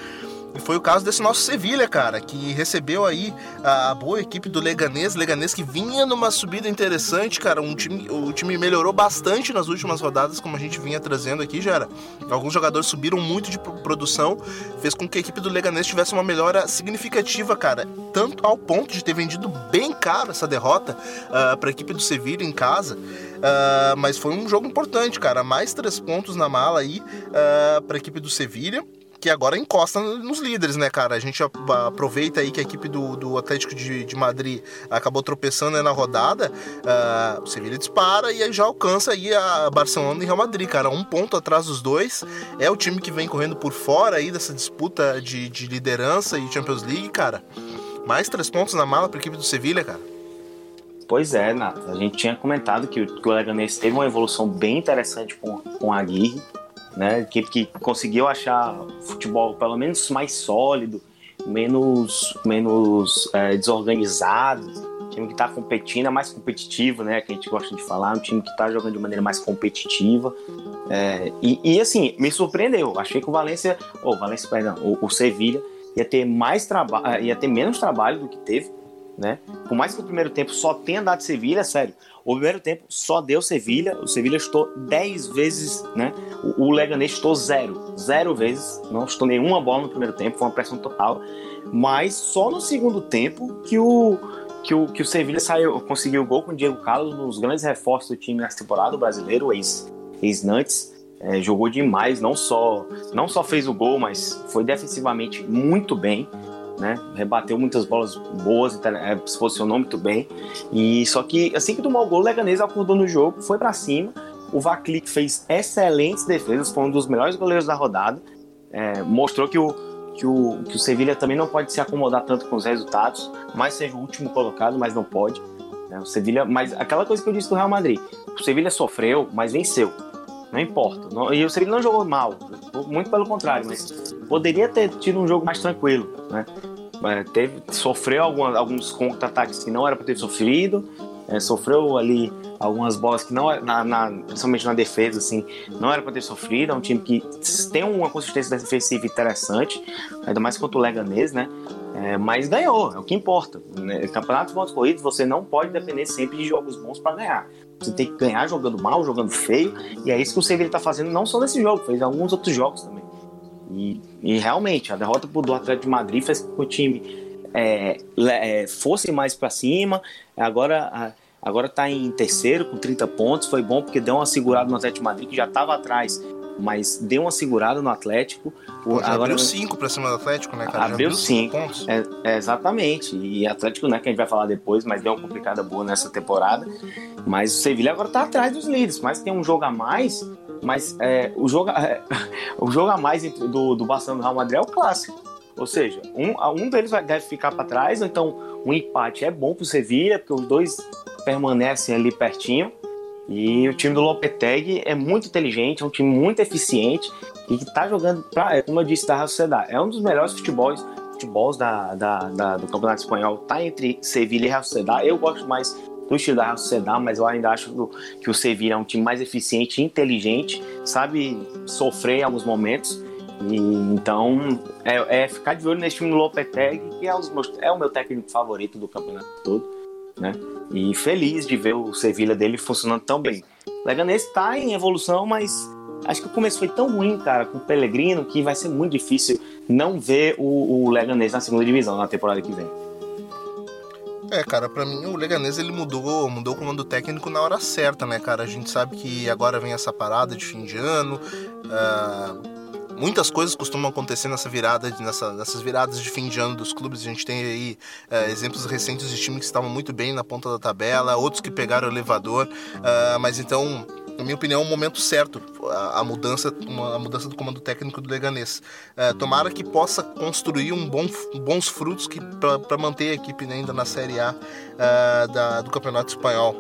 E foi o caso desse nosso Sevilha, cara, que recebeu aí a boa equipe do Leganês, Leganês que vinha numa subida interessante, cara, um time, o time melhorou bastante nas últimas rodadas, como a gente vinha trazendo aqui, já era. Alguns jogadores subiram muito de produção, fez com que a equipe do Leganês tivesse uma melhora significativa, cara, tanto ao ponto de ter vendido bem caro essa derrota uh, ah, para a equipe do Sevilha em casa. Uh, mas foi um jogo importante, cara. Mais três pontos na mala aí uh, para a equipe do Sevilha que agora encosta nos líderes, né, cara? A gente aproveita aí que a equipe do, do Atlético de, de Madrid acabou tropeçando na rodada, uh, o Sevilla dispara e aí já alcança aí a Barcelona e Real Madrid, cara. Um ponto atrás dos dois. É o time que vem correndo por fora aí dessa disputa de, de liderança e Champions League, cara. Mais três pontos na mala para a equipe do Sevilla, cara. Pois é, Nath. A gente tinha comentado que o, que o Leganés teve uma evolução bem interessante com, com a Aguirre né? Equipe que conseguiu achar futebol pelo menos mais sólido, menos, menos é, desorganizado, time que está competindo é mais competitivo, né? Que a gente gosta de falar, um time que está jogando de maneira mais competitiva. É, e, e, assim, me surpreendeu. Achei que o Valência, ou oh, Valência, perdão, o, o Sevilha ia ter mais trabalho, ia ter menos trabalho do que teve. né? Por mais que o primeiro tempo só tenha dado Sevilha, sério, o primeiro tempo só deu Sevilha, o Sevilha estou 10 vezes, né? O, o Leganês zero, zero vezes, não estou nenhuma bola no primeiro tempo, foi uma pressão total. Mas só no segundo tempo que o que o, que o Sevilha saiu, conseguiu o gol com o Diego Carlos, um dos grandes reforços do time nessa temporada, o brasileiro, ex-Nantes. É, jogou demais, não só, não só fez o gol, mas foi defensivamente muito bem né? Rebateu muitas bolas boas, é, se posicionou muito bem. E só que assim que tomou o gol, o Leganês acordou no jogo, foi para cima. O Vaclik fez excelentes defesas, foi um dos melhores goleiros da rodada. É, mostrou que o, que o, que o Sevilha também não pode se acomodar tanto com os resultados, mais seja o último colocado, mas não pode. Né? O Sevilha, mas aquela coisa que eu disse do Real Madrid, o Sevilha sofreu, mas venceu. Não importa. E o Sevilha não jogou mal, muito pelo contrário, mas poderia ter tido um jogo mais tranquilo, né? É, teve, sofreu algumas, alguns contra-ataques que não era para ter sofrido, é, sofreu ali algumas bolas que não na, na, principalmente na defesa assim não era para ter sofrido é um time que tem uma consistência defensiva interessante ainda mais contra o Leganês né é, mas ganhou é o que importa né? campeonatos pontos corridos você não pode depender sempre de jogos bons para ganhar você tem que ganhar jogando mal jogando feio e é isso que o Sevilla está fazendo não só nesse jogo fez alguns outros jogos também e, e realmente, a derrota do Atlético de Madrid fez com que o time é, é, fosse mais para cima. Agora, agora está em terceiro com 30 pontos. Foi bom porque deu uma segurada no Atlético de Madrid, que já estava atrás, mas deu uma segurada no Atlético. O, já agora, abriu 5 para cima do Atlético, né, cara? Abriu 5 pontos. É, é, exatamente. E Atlético, né, que a gente vai falar depois, mas deu uma complicada boa nessa temporada. Mas o Sevilla agora está atrás dos líderes, mas tem um jogo a mais mas é, o, jogo, é, (laughs) o jogo a mais do, do Barcelona e do Real Madrid é o clássico. Ou seja, um, um deles vai, deve ficar para trás, então um empate é bom para o Sevilla, porque os dois permanecem ali pertinho. E o time do Lopetegui é muito inteligente, é um time muito eficiente e que está jogando, pra, como eu disse, da Sociedade. É um dos melhores futebols, futebols da, da, da, do Campeonato Espanhol. Está entre Sevilla e Real Sociedade. Eu gosto mais do estilo da Real Sociedade, mas eu ainda acho que o Sevilla é um time mais eficiente, inteligente, sabe sofrer em alguns momentos. E, então, é, é, ficar de olho nesse time do Lopetegui, que é, meus, é, o meu técnico favorito do campeonato todo, né? E feliz de ver o Sevilla dele funcionando tão bem. O Leganês está em evolução, mas acho que o começo foi tão ruim, cara, com o Pellegrino, que vai ser muito difícil não ver o, o Leganês na segunda divisão na temporada que vem. É, cara, para mim o Leganês ele mudou, mudou o comando técnico na hora certa, né, cara? A gente sabe que agora vem essa parada de fim de ano. Uh, muitas coisas costumam acontecer nessa virada, nessa, nessas viradas de fim de ano dos clubes. A gente tem aí uh, exemplos recentes de times que estavam muito bem na ponta da tabela, outros que pegaram o elevador. Uh, mas então na minha opinião, é um momento certo a, mudança, uma, a mudança do comando técnico do Leganês. É, tomara que possa construir um bom, bons frutos para manter a equipe ainda na Série A é, da, do Campeonato Espanhol.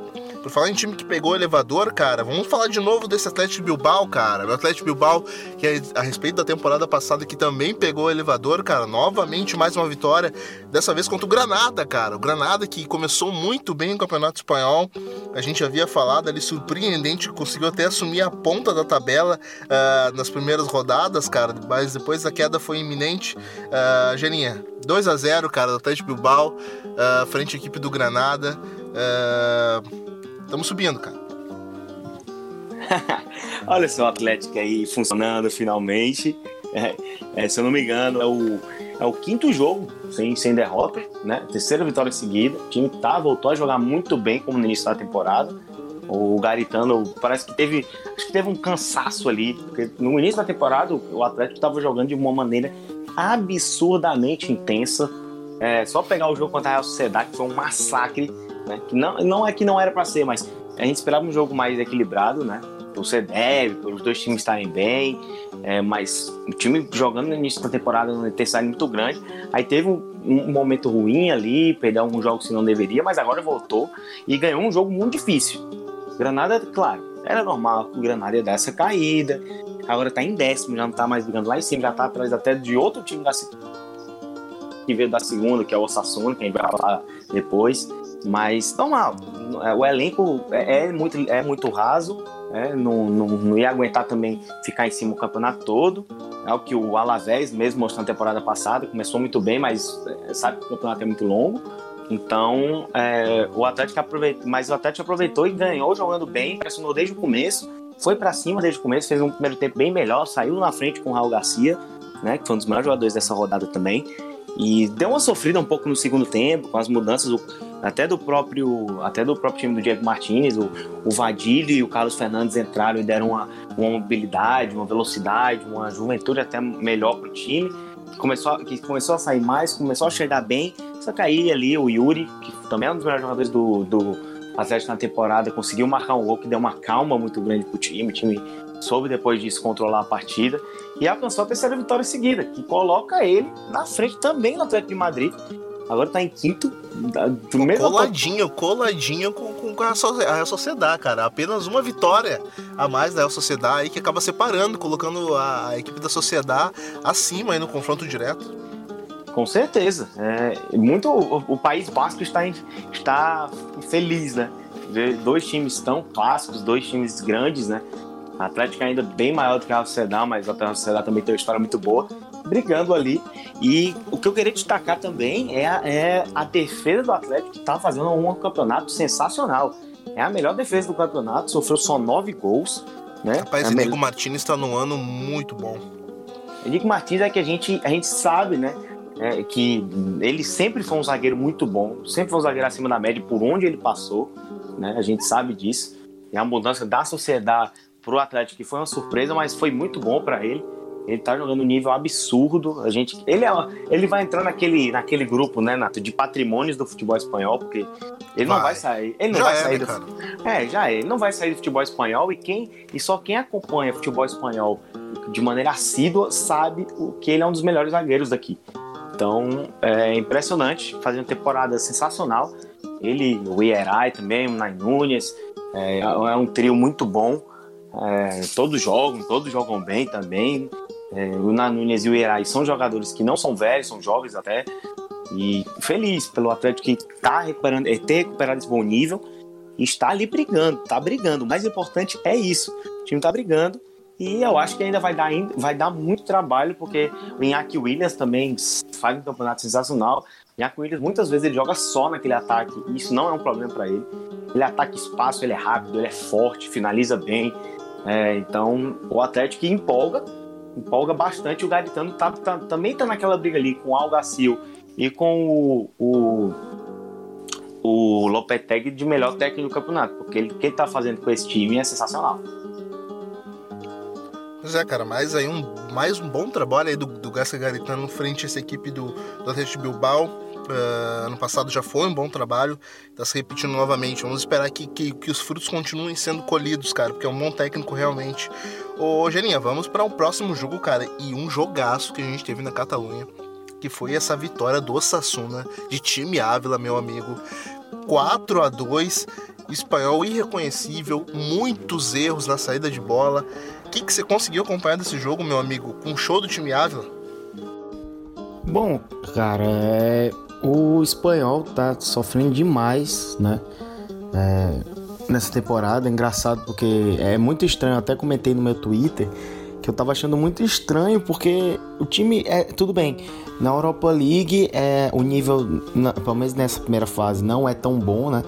Por falar em time que pegou o elevador, cara, vamos falar de novo desse Atlético Bilbao, cara. O Atlético Bilbao, que a respeito da temporada passada, que também pegou o elevador, cara. Novamente mais uma vitória, dessa vez contra o Granada, cara. O Granada que começou muito bem o Campeonato Espanhol. A gente havia falado ali, surpreendente, conseguiu até assumir a ponta da tabela uh, nas primeiras rodadas, cara. Mas depois a queda foi iminente. Uh, Geninha, 2 a 0 cara, do Atlético Bilbao, uh, frente à equipe do Granada. Uh, Estamos subindo, cara. (laughs) Olha só o Atlético aí funcionando finalmente. É, é, se eu não me engano, é o, é o quinto jogo sem, sem derrota, né? Terceira vitória seguida. O time tá, voltou a jogar muito bem como no início da temporada. O Garitano parece que teve. Acho que teve um cansaço ali. Porque no início da temporada o Atlético estava jogando de uma maneira absurdamente intensa. É, só pegar o jogo contra a Real Sociedade, que foi um massacre né? Que não, não é que não era para ser, mas a gente esperava um jogo mais equilibrado, né? Por ser deve, por os dois times estarem bem, é, mas o time jogando no início da temporada não ter saído muito grande. Aí teve um, um, momento ruim ali, perdeu alguns jogos que não deveria, mas agora voltou e ganhou um jogo muito difícil. Granada, claro, era normal que o Granada ia dar essa caída. Agora tá em décimo, já não tá mais brigando lá em cima, já tá atrás até de outro time da que veio da segunda, que é o Osasuna, que a gente vai falar depois. Mas normal. É, o elenco é, é, muito, é muito raso. É, não, não, não, ia aguentar também ficar em cima o campeonato todo. É o que o Alavés, mesmo mostrando a temporada passada, começou muito bem, mas é, sabe que o campeonato é muito longo. Então, é, o Atlético aproveitou, mas o Atlético aproveitou e ganhou jogando bem, pressionou desde o começo, foi para cima desde o começo, fez um primeiro tempo bem melhor, saiu na frente com o Raul Garcia, né, que foi um dos melhores jogadores dessa rodada também. E deu uma sofrida um pouco no segundo tempo, com as mudanças o, até do próprio até do próprio time do Diego Martinez, o, o Vadilho e o Carlos Fernandes entraram e deram uma, uma mobilidade, uma velocidade, uma juventude até melhor para o time. Começou, que começou a sair mais, começou a chegar bem. Só que aí ali o Yuri, que também é um dos melhores jogadores do, do Atlético na temporada, conseguiu marcar um gol que deu uma calma muito grande pro time. O time soube depois disso controlar a partida e alcançou a terceira vitória seguida, que coloca ele na frente também no Atlético de Madrid. Agora tá em quinto. Do coladinho, coladinho com, com a, Real Sociedade, cara. Apenas uma vitória a mais da Real Sociedade aí que acaba separando, colocando a, a equipe da Sociedade acima aí no confronto direto. Com certeza. É, muito o, o País Basco está, está feliz, né? Dois times tão clássicos, dois times grandes, né? A Atlético ainda bem maior do que a Sociedade, mas a Sociedade também tem uma história muito boa, brigando ali. E o que eu queria destacar também é a, é a defesa do Atlético, que está fazendo um campeonato sensacional. É a melhor defesa do campeonato, sofreu só nove gols. Né? Rapaz, é Enigo Martins está num ano muito bom. Enigo Martins é que a gente, a gente sabe, né? É, que ele sempre foi um zagueiro muito bom, sempre foi um zagueiro acima da média por onde ele passou, né? A gente sabe disso. E a mudança da sociedade pro Atlético, que foi uma surpresa, mas foi muito bom para ele. Ele tá jogando um nível absurdo. A gente, ele, é, ele vai entrar naquele, naquele grupo, né, Nato, de patrimônios do futebol espanhol, porque ele vai. não vai sair. Ele não já vai é, sair né, do, É, já é. Ele não vai sair do futebol espanhol e quem e só quem acompanha futebol espanhol de maneira assídua sabe o que ele é um dos melhores zagueiros daqui. Então, é impressionante, fazendo uma temporada sensacional. Ele, o Ierai também, o Nai Nunes, é, é um trio muito bom. É, todos jogam, todos jogam bem também. É, o Nanunes e o Irai são jogadores que não são velhos, são jovens até. E feliz pelo Atlético que tá recuperando, é, ter recuperado esse bom nível e está ali brigando, tá brigando. O mais importante é isso. O time tá brigando e eu acho que ainda vai dar, vai dar muito trabalho, porque o Iñaki Williams também faz um campeonato sensacional. O Iñaki Williams muitas vezes ele joga só naquele ataque, e isso não é um problema para ele. Ele ataca espaço, ele é rápido, ele é forte, finaliza bem. É, então, o Atlético empolga, empolga bastante. O Garitano tá, tá, também tá naquela briga ali com o Algacil e com o, o, o de melhor técnico do campeonato, porque ele, o que ele tá fazendo com esse time é sensacional. Pois é, cara, mais aí um, mais um bom trabalho aí do, do Gasca Garitano frente a essa equipe do, do Atlético Bilbao. Uh, ano passado já foi um bom trabalho, está se repetindo novamente. Vamos esperar que, que, que, os frutos continuem sendo colhidos, cara, porque é um bom técnico realmente. Ô, Gelinha, vamos para o um próximo jogo, cara, e um jogaço que a gente teve na Catalunha, que foi essa vitória do Sassuna de time Ávila, meu amigo. 4 a 2 espanhol irreconhecível, muitos erros na saída de bola. O que, que você conseguiu acompanhar desse jogo, meu amigo, com o show do time Ávila? Bom, cara, é, o espanhol tá sofrendo demais, né? É, nessa temporada. É engraçado porque é muito estranho. Até comentei no meu Twitter que eu tava achando muito estranho porque o time é tudo bem. Na Europa League é o nível, na, pelo menos nessa primeira fase, não é tão bom, né?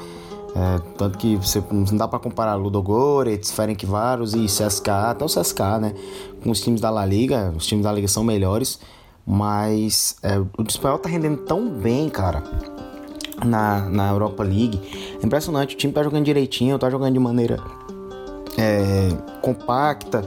É, tanto que você não dá para comparar Ludogorets, Ferencváros e CSKA, até o CSKA, né? Com os times da La Liga, os times da Liga são melhores. Mas é, o espanhol tá rendendo tão bem, cara, na, na Europa League. É impressionante, o time tá jogando direitinho, tá jogando de maneira é, compacta,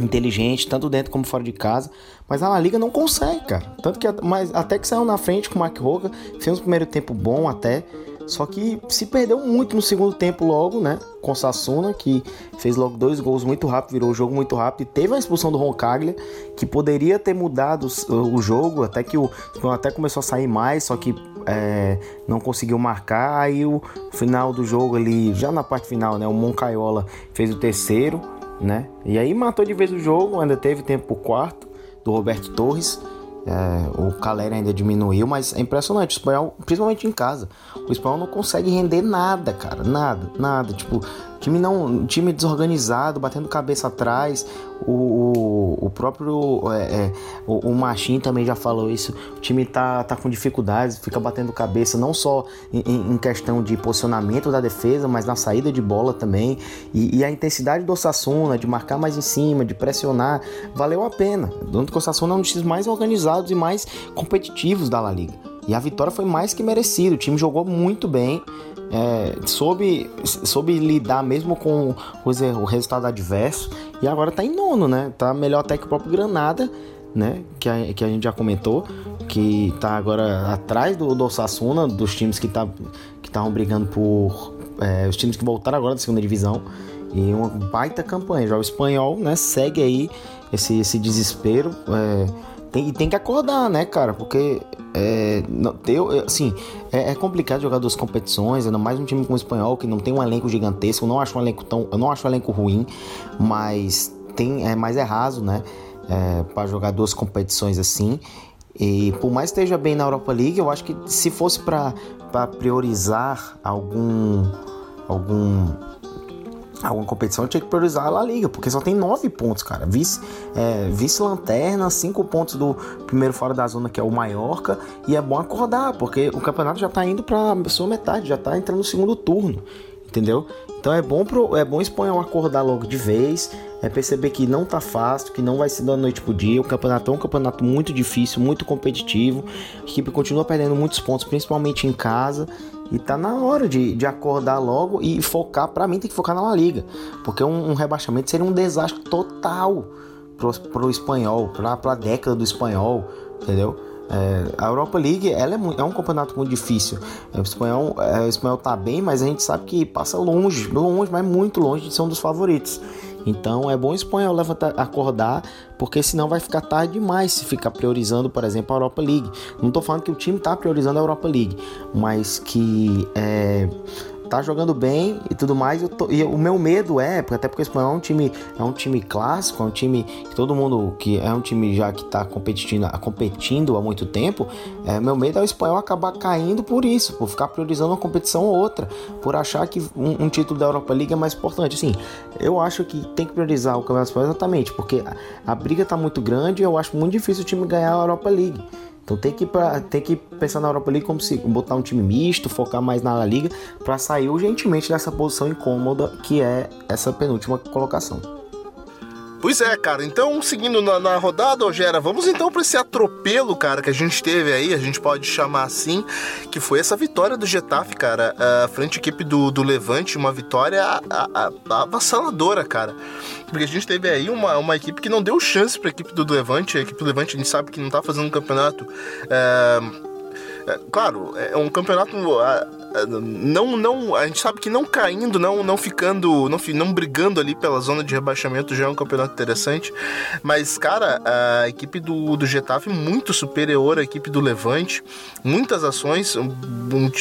inteligente, tanto dentro como fora de casa. Mas a La Liga não consegue, cara. Tanto que mas até que saiu na frente com o Mark Roga, fez um primeiro tempo bom até. Só que se perdeu muito no segundo tempo logo, né? Com Sassuna, que fez logo dois gols muito rápido, virou o jogo muito rápido. E teve a expulsão do Roncaglia, que poderia ter mudado o jogo, até que o até começou a sair mais, só que é, não conseguiu marcar. Aí o final do jogo ali, já na parte final, né? O Moncaiola fez o terceiro, né? E aí matou de vez o jogo, ainda teve tempo pro quarto do Roberto Torres. É, o Calera ainda diminuiu, mas é impressionante. O espanhol, principalmente em casa, o espanhol não consegue render nada, cara. Nada, nada. Tipo, Time não, time desorganizado, batendo cabeça atrás. O, o, o próprio é, é, o, o Machin também já falou isso. O time tá, tá com dificuldades, fica batendo cabeça não só em, em questão de posicionamento da defesa, mas na saída de bola também. E, e, a intensidade do Osasuna de marcar mais em cima, de pressionar, valeu a pena. Tanto que o Osasuna é um dos times mais organizados e mais competitivos da La Liga. E a vitória foi mais que merecida. O time jogou muito bem, é, soube, soube lidar mesmo com o resultado adverso. E agora tá em nono, né? Tá melhor até que o próprio Granada, né? Que a, que a gente já comentou. Que tá agora atrás do, do Osasuna, dos times que tá, estavam brigando por. É, os times que voltaram agora da segunda divisão. E uma baita campanha. Já o espanhol, né? Segue aí esse, esse desespero. É, tem, e tem que acordar, né, cara? Porque é, não, eu, assim, é, é, complicado jogar duas competições, ainda mais um time como o espanhol, que não tem um elenco gigantesco. Eu não acho um elenco tão. Eu não acho um elenco ruim, mas tem. É mais é raso, né? É, para jogar duas competições assim. E por mais que esteja bem na Europa League, eu acho que se fosse para priorizar algum algum alguma competição, tinha que priorizar a La Liga, porque só tem nove pontos, cara. Vice, é, vice-lanterna, cinco pontos do primeiro fora da zona, que é o Mallorca, e é bom acordar, porque o campeonato já tá indo pra sua metade, já tá entrando no segundo turno, entendeu? Então é bom pro, é bom o espanhol acordar logo de vez, é perceber que não tá fácil, que não vai ser da noite pro dia. O campeonato é um campeonato muito difícil, muito competitivo. A equipe continua perdendo muitos pontos, principalmente em casa. E tá na hora de, de acordar logo e focar. Para mim, tem que focar na La Liga. Porque um, um rebaixamento seria um desastre total pro, pro espanhol, pra, pra década do espanhol, entendeu? É, a Europa League ela é, é, um campeonato muito difícil. É, o espanhol, é, o espanhol tá bem, mas a gente sabe que passa longe, longe, mas muito longe de ser um dos favoritos. Então é bom o espanhol levantar, acordar, porque senão vai ficar tarde demais se ficar priorizando, por exemplo, a Europa League. Não estou falando que o time está priorizando a Europa League, mas que é, tá jogando bem e tudo mais. Tô, e o meu medo é, até porque o Espanhol é um time, é um time clássico, é um time que todo mundo que é um time já que tá competindo, competindo há muito tempo. É, meu medo é o Espanhol acabar caindo por isso, por ficar priorizando uma competição ou outra, por achar que um, um título da Europa League é mais importante. Assim, eu acho que tem que priorizar o Campeonato Espanhol exatamente, porque a, a briga tá muito grande e eu acho muito difícil o time ganhar a Europa League. Então tem que, pra, tem que pensar na Europa League como se botar um time misto, focar mais na La Liga, para sair urgentemente dessa posição incômoda que é essa penúltima colocação. Pois é, cara. Então, seguindo na, na rodada, Ogera, vamos então para esse atropelo, cara, que a gente teve aí, a gente pode chamar assim, que foi essa vitória do Getafe, cara, a frente à equipe do, do Levante, uma vitória avassaladora, cara. Porque a gente teve aí uma, uma equipe que não deu chance para a equipe do Levante, a equipe do Levante a gente sabe que não tá fazendo um campeonato. É, claro, é um campeonato não, não, a gente sabe que não caindo, não, não ficando, não, não brigando ali pela zona de rebaixamento já é um campeonato interessante. Mas, cara, a equipe do, do Getafe muito superior à equipe do Levante, muitas ações, um,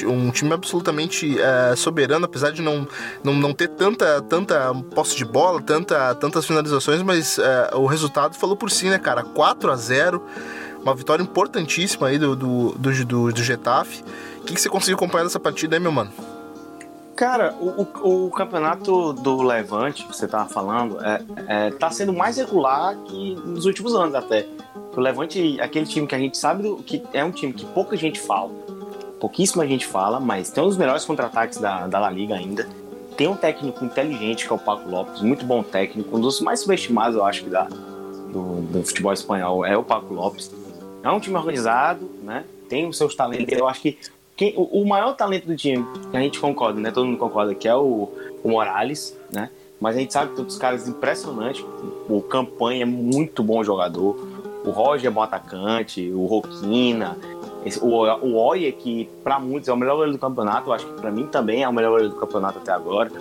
um time absolutamente uh, soberano, apesar de não, não, não ter tanta, tanta posse de bola, tanta, tantas finalizações, mas uh, o resultado falou por si, né, cara? 4 a 0 uma vitória importantíssima aí do, do, do, do, do Getafe. Que, você conseguiu acompanhar dessa partida aí, meu mano? Cara, o, o, o, campeonato do Levante, que você tava falando, é, é, tá sendo mais regular que nos últimos anos até. O Levante, aquele time que a gente sabe do, que é um time que pouca gente fala, pouquíssima gente fala, mas tem um dos melhores contra-ataques da, da La Liga ainda. Tem um técnico inteligente que é o Paco Lopes, muito bom técnico, um dos mais subestimados, eu acho, que do, do futebol espanhol é o Paco Lopes. É um time organizado, né? Tem os seus talentos. Eu acho que quem, o, o, maior talento do time, que a gente concorda, né? Todo mundo concorda que é o, o Morales, né? Mas a gente sabe que todos os caras impressionantes. O Campanha é muito bom jogador. O Roger é bom atacante. O Roquina. Esse, o, o Oye, que para muitos é o melhor goleiro do campeonato. Eu acho que para mim também é o melhor goleiro do campeonato até agora.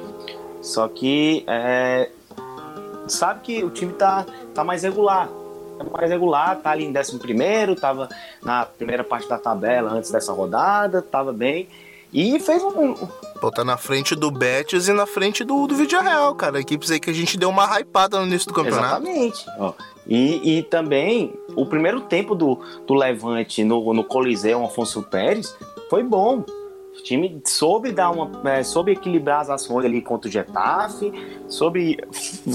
Só que é, sabe que o time tá, tá mais regular mais regular, tá ali em 11 primeiro, tava na primeira parte da tabela antes dessa rodada, tava bem. E fez um. Pô, tá na frente do Betis e na frente do, do Vídeo Real, cara. Equipes aí que a gente deu uma hypada no início do campeonato. Exatamente. Ó, e, e também o primeiro tempo do, do Levante no, no Coliseu Afonso Pérez foi bom. O time soube dar uma. É, soube equilibrar as ações ali contra o Getafe, soube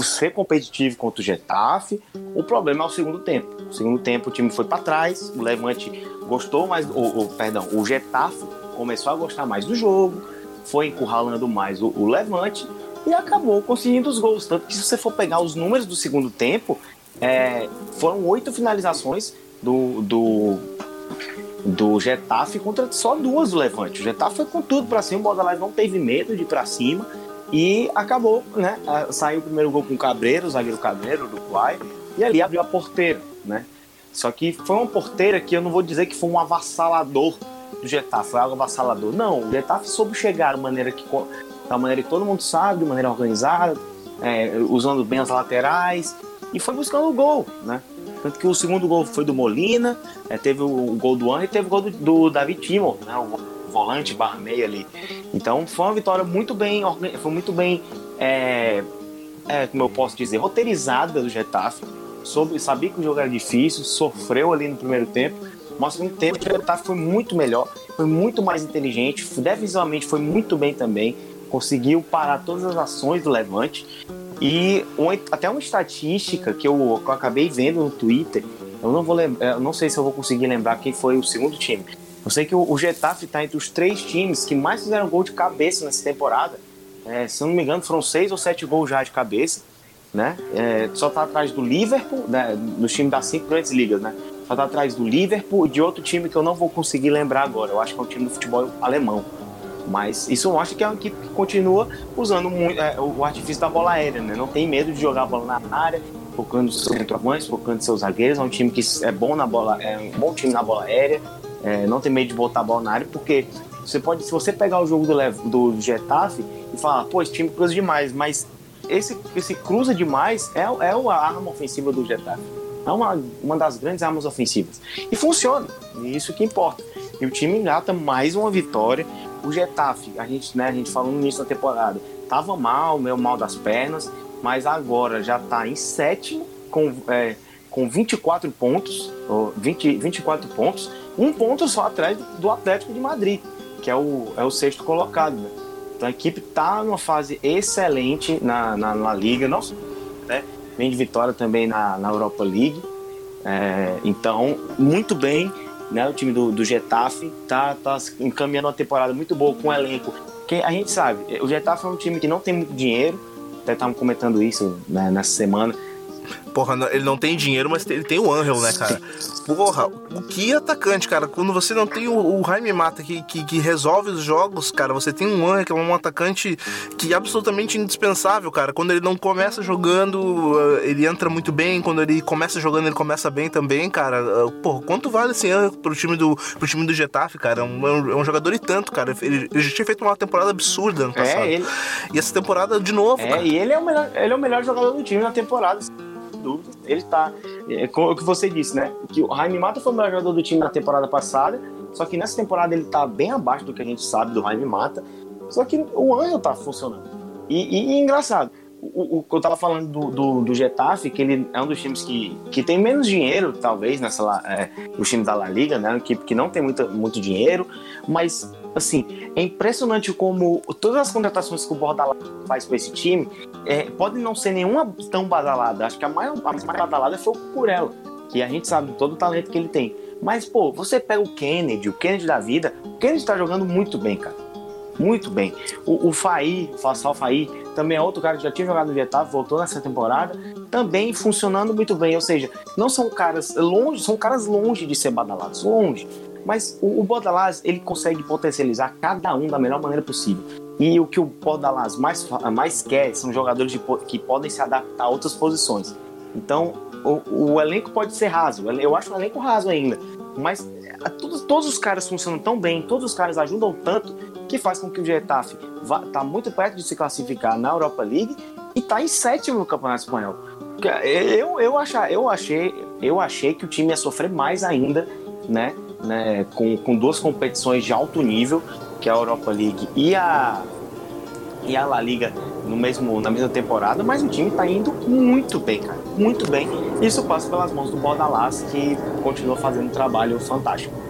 ser competitivo contra o Getafe. O problema é o segundo tempo. No segundo tempo o time foi para trás, o Levante gostou mais. O, o, perdão, o Getafe começou a gostar mais do jogo, foi encurralando mais o, o Levante e acabou conseguindo os gols. Tanto que se você for pegar os números do segundo tempo, é, foram oito finalizações do, do, do Getafe contra só duas do Levante. O Getafe foi com tudo para cima, o Bordalás não teve medo de ir para cima e acabou, né? Saiu o primeiro gol com o Cabreiro, o zagueiro Cabreiro do Uruguai, e ali abriu a porteira, né? Só que foi uma porteira que eu não vou dizer que foi um avassalador do Getafe, foi algo avassalador. Não, o Getafe soube chegar da maneira que, da maneira que todo mundo sabe, de maneira organizada, é, usando bem as laterais, e foi buscando o gol, né? Tanto que o segundo gol foi do Molina, é, teve o, o, gol do Ano e teve o gol do, do David Timo, né? O volante meia ali. Então foi uma vitória muito bem, foi muito bem, é, é, como eu posso dizer, roteirizada do Getafe. Soube, sabia que o jogo era difícil, sofreu ali no primeiro tempo, mas no segundo tempo o Getafe foi muito melhor, foi muito mais inteligente, defensivamente foi muito bem também, conseguiu parar todas as ações do Levante e um, até uma estatística que eu, que eu, acabei vendo no Twitter, eu não vou lembrar, não sei se eu vou conseguir lembrar quem foi o segundo time. Eu sei que o, o Getafe está entre os três times que mais fizeram gol de cabeça nessa temporada. É, se eu não me engano, foram seis ou sete gols já de cabeça. Né? É, só está atrás do Liverpool, né, no time das cinco grandes ligas, né? Só está atrás do Liverpool e de outro time que eu não vou conseguir lembrar agora. Eu acho que é um time do futebol alemão. Mas isso mostra que é uma equipe que continua usando muito, é, o artifício da bola aérea, né? Não tem medo de jogar a bola na área, focando seus centroavantes, focando seus zagueiros. É um time que é bom na bola, é um bom time na bola aérea. É, não tem medo de botar a bola na área, porque você pode, se você pegar o jogo do, do Getafe e falar, pô, esse time cruza demais, mas esse, esse cruza demais é, é a arma ofensiva do Getafe. É uma, uma das grandes armas ofensivas. E funciona, e isso que importa. E o time engata mais uma vitória. O Getafe, a gente, né, a gente falou no início da temporada, tava mal, meio mal das pernas, mas agora já tá em sétimo com, é, com 24 pontos, 20, 24 pontos, um ponto só atrás do Atlético de Madrid, que é o, é o sexto colocado. Né? Então a equipe tá numa fase excelente na, na, na Liga, não né? vem de vitória também na, na Europa League. É, então, muito bem né? O time do, do Getafe tá, tá encaminhando uma temporada muito boa com o elenco. Que a gente sabe, o Getafe é um time que não tem muito dinheiro, até estavam comentando isso né, nessa semana. Porra, ele não tem dinheiro, mas ele tem o Angel, né, cara? Porra, o que atacante, cara? Quando você não tem o, o Jaime Mata que, que, que, resolve os jogos, cara, você tem um Angel que é um atacante que é absolutamente indispensável, cara. Quando ele não começa jogando, eh, ele entra muito bem. Quando ele começa jogando, ele começa bem também, cara. Eh, porra, quanto vale esse Angel pro time do, pro time do Getafe, cara? É um, é um jogador e tanto, cara. Ele, ele já tinha feito uma temporada absurda ano é, passado. É, ele... E essa temporada de novo, é, cara. E ele é, o melhor, ele é o melhor jogador do time na temporada dúvida. Ele tá. É, o que você disse, né? Que o Jaime Mata foi o melhor jogador do time na temporada passada. Só que nessa temporada ele tá bem abaixo do que a gente sabe do Jaime Mata. Só que o Anjo tá funcionando. E, e, e engraçado, o, o, eu tava falando do, do, do, Getafe, que ele é um dos times que, que tem menos dinheiro, talvez, nessa é, o time da La Liga, né? Uma equipe que não tem muito, muito dinheiro, mas assim, é impressionante como todas as contratações que o Bordalás faz com esse time é, podem não ser nenhuma tão badalada. Acho que a mais, a mais badalada foi o Curella, que a gente sabe todo o talento que ele tem. Mas, pô, você pega o Kennedy, o Kennedy da vida, o Kennedy tá jogando muito bem, cara. Muito bem. O, o Faí, o Fassal Faí, também é outro cara que já tinha jogado no Getafe, voltou nessa temporada, também funcionando muito bem. Ou seja, não são caras longe, são caras longe de ser badalados, longe. Mas o, o ele consegue potencializar cada um da melhor maneira possível. E o que o Bodalaz mais, mais quer são jogadores de, que podem se adaptar a outras posições. Então, o, o, elenco pode ser raso. Eu acho o elenco raso ainda. Mas é, todos, todos os caras funcionam tão bem, todos os caras ajudam tanto, que faz com que o Getafe vá, tá muito perto de se classificar na Europa League e tá em sétimo no Campeonato Espanhol. Eu, eu, achar, eu, achei, eu achei que o time ia sofrer mais ainda, né? Né, com, com duas competições de alto nível, que é a Europa League e a, e a La Liga no mesmo, na mesma temporada, mas o time está indo muito bem, cara, muito bem. Isso passa pelas mãos do Bordalás, que continua fazendo um trabalho fantástico.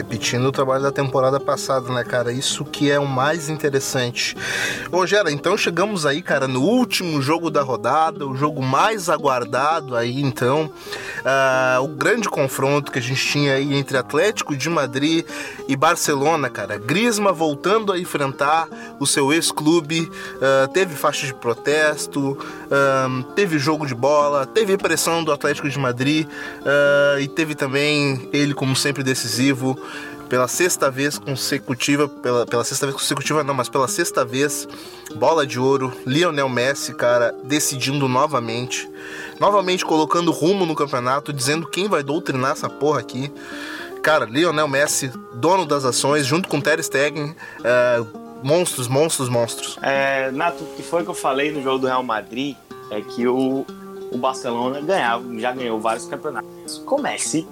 repetindo o trabalho da temporada passada, né, cara? Isso que é o mais interessante. Gera, então chegamos aí, cara, no último jogo da rodada, o jogo mais aguardado aí, então. Uh, o grande confronto que a gente tinha aí entre Atlético de Madrid e Barcelona, cara. Grisma voltando a enfrentar o seu ex-clube, uh, teve faixa de protesto, uh, teve jogo de bola, teve pressão do Atlético de Madrid e teve também ele, como sempre, decisivo pela sexta vez consecutiva, pela, pela sexta vez consecutiva não, mas pela sexta vez, bola de ouro, Lionel Messi, cara, decidindo novamente, novamente colocando rumo no campeonato, dizendo quem vai doutrinar essa porra aqui. Cara, Lionel Messi, dono das ações, junto com Ter Stegen, é, monstros, monstros, monstros. É, Nato, o que foi que eu falei no jogo do Real Madrid é que o, o Barcelona ganhava, já ganhou vários campeonatos. Com Messi,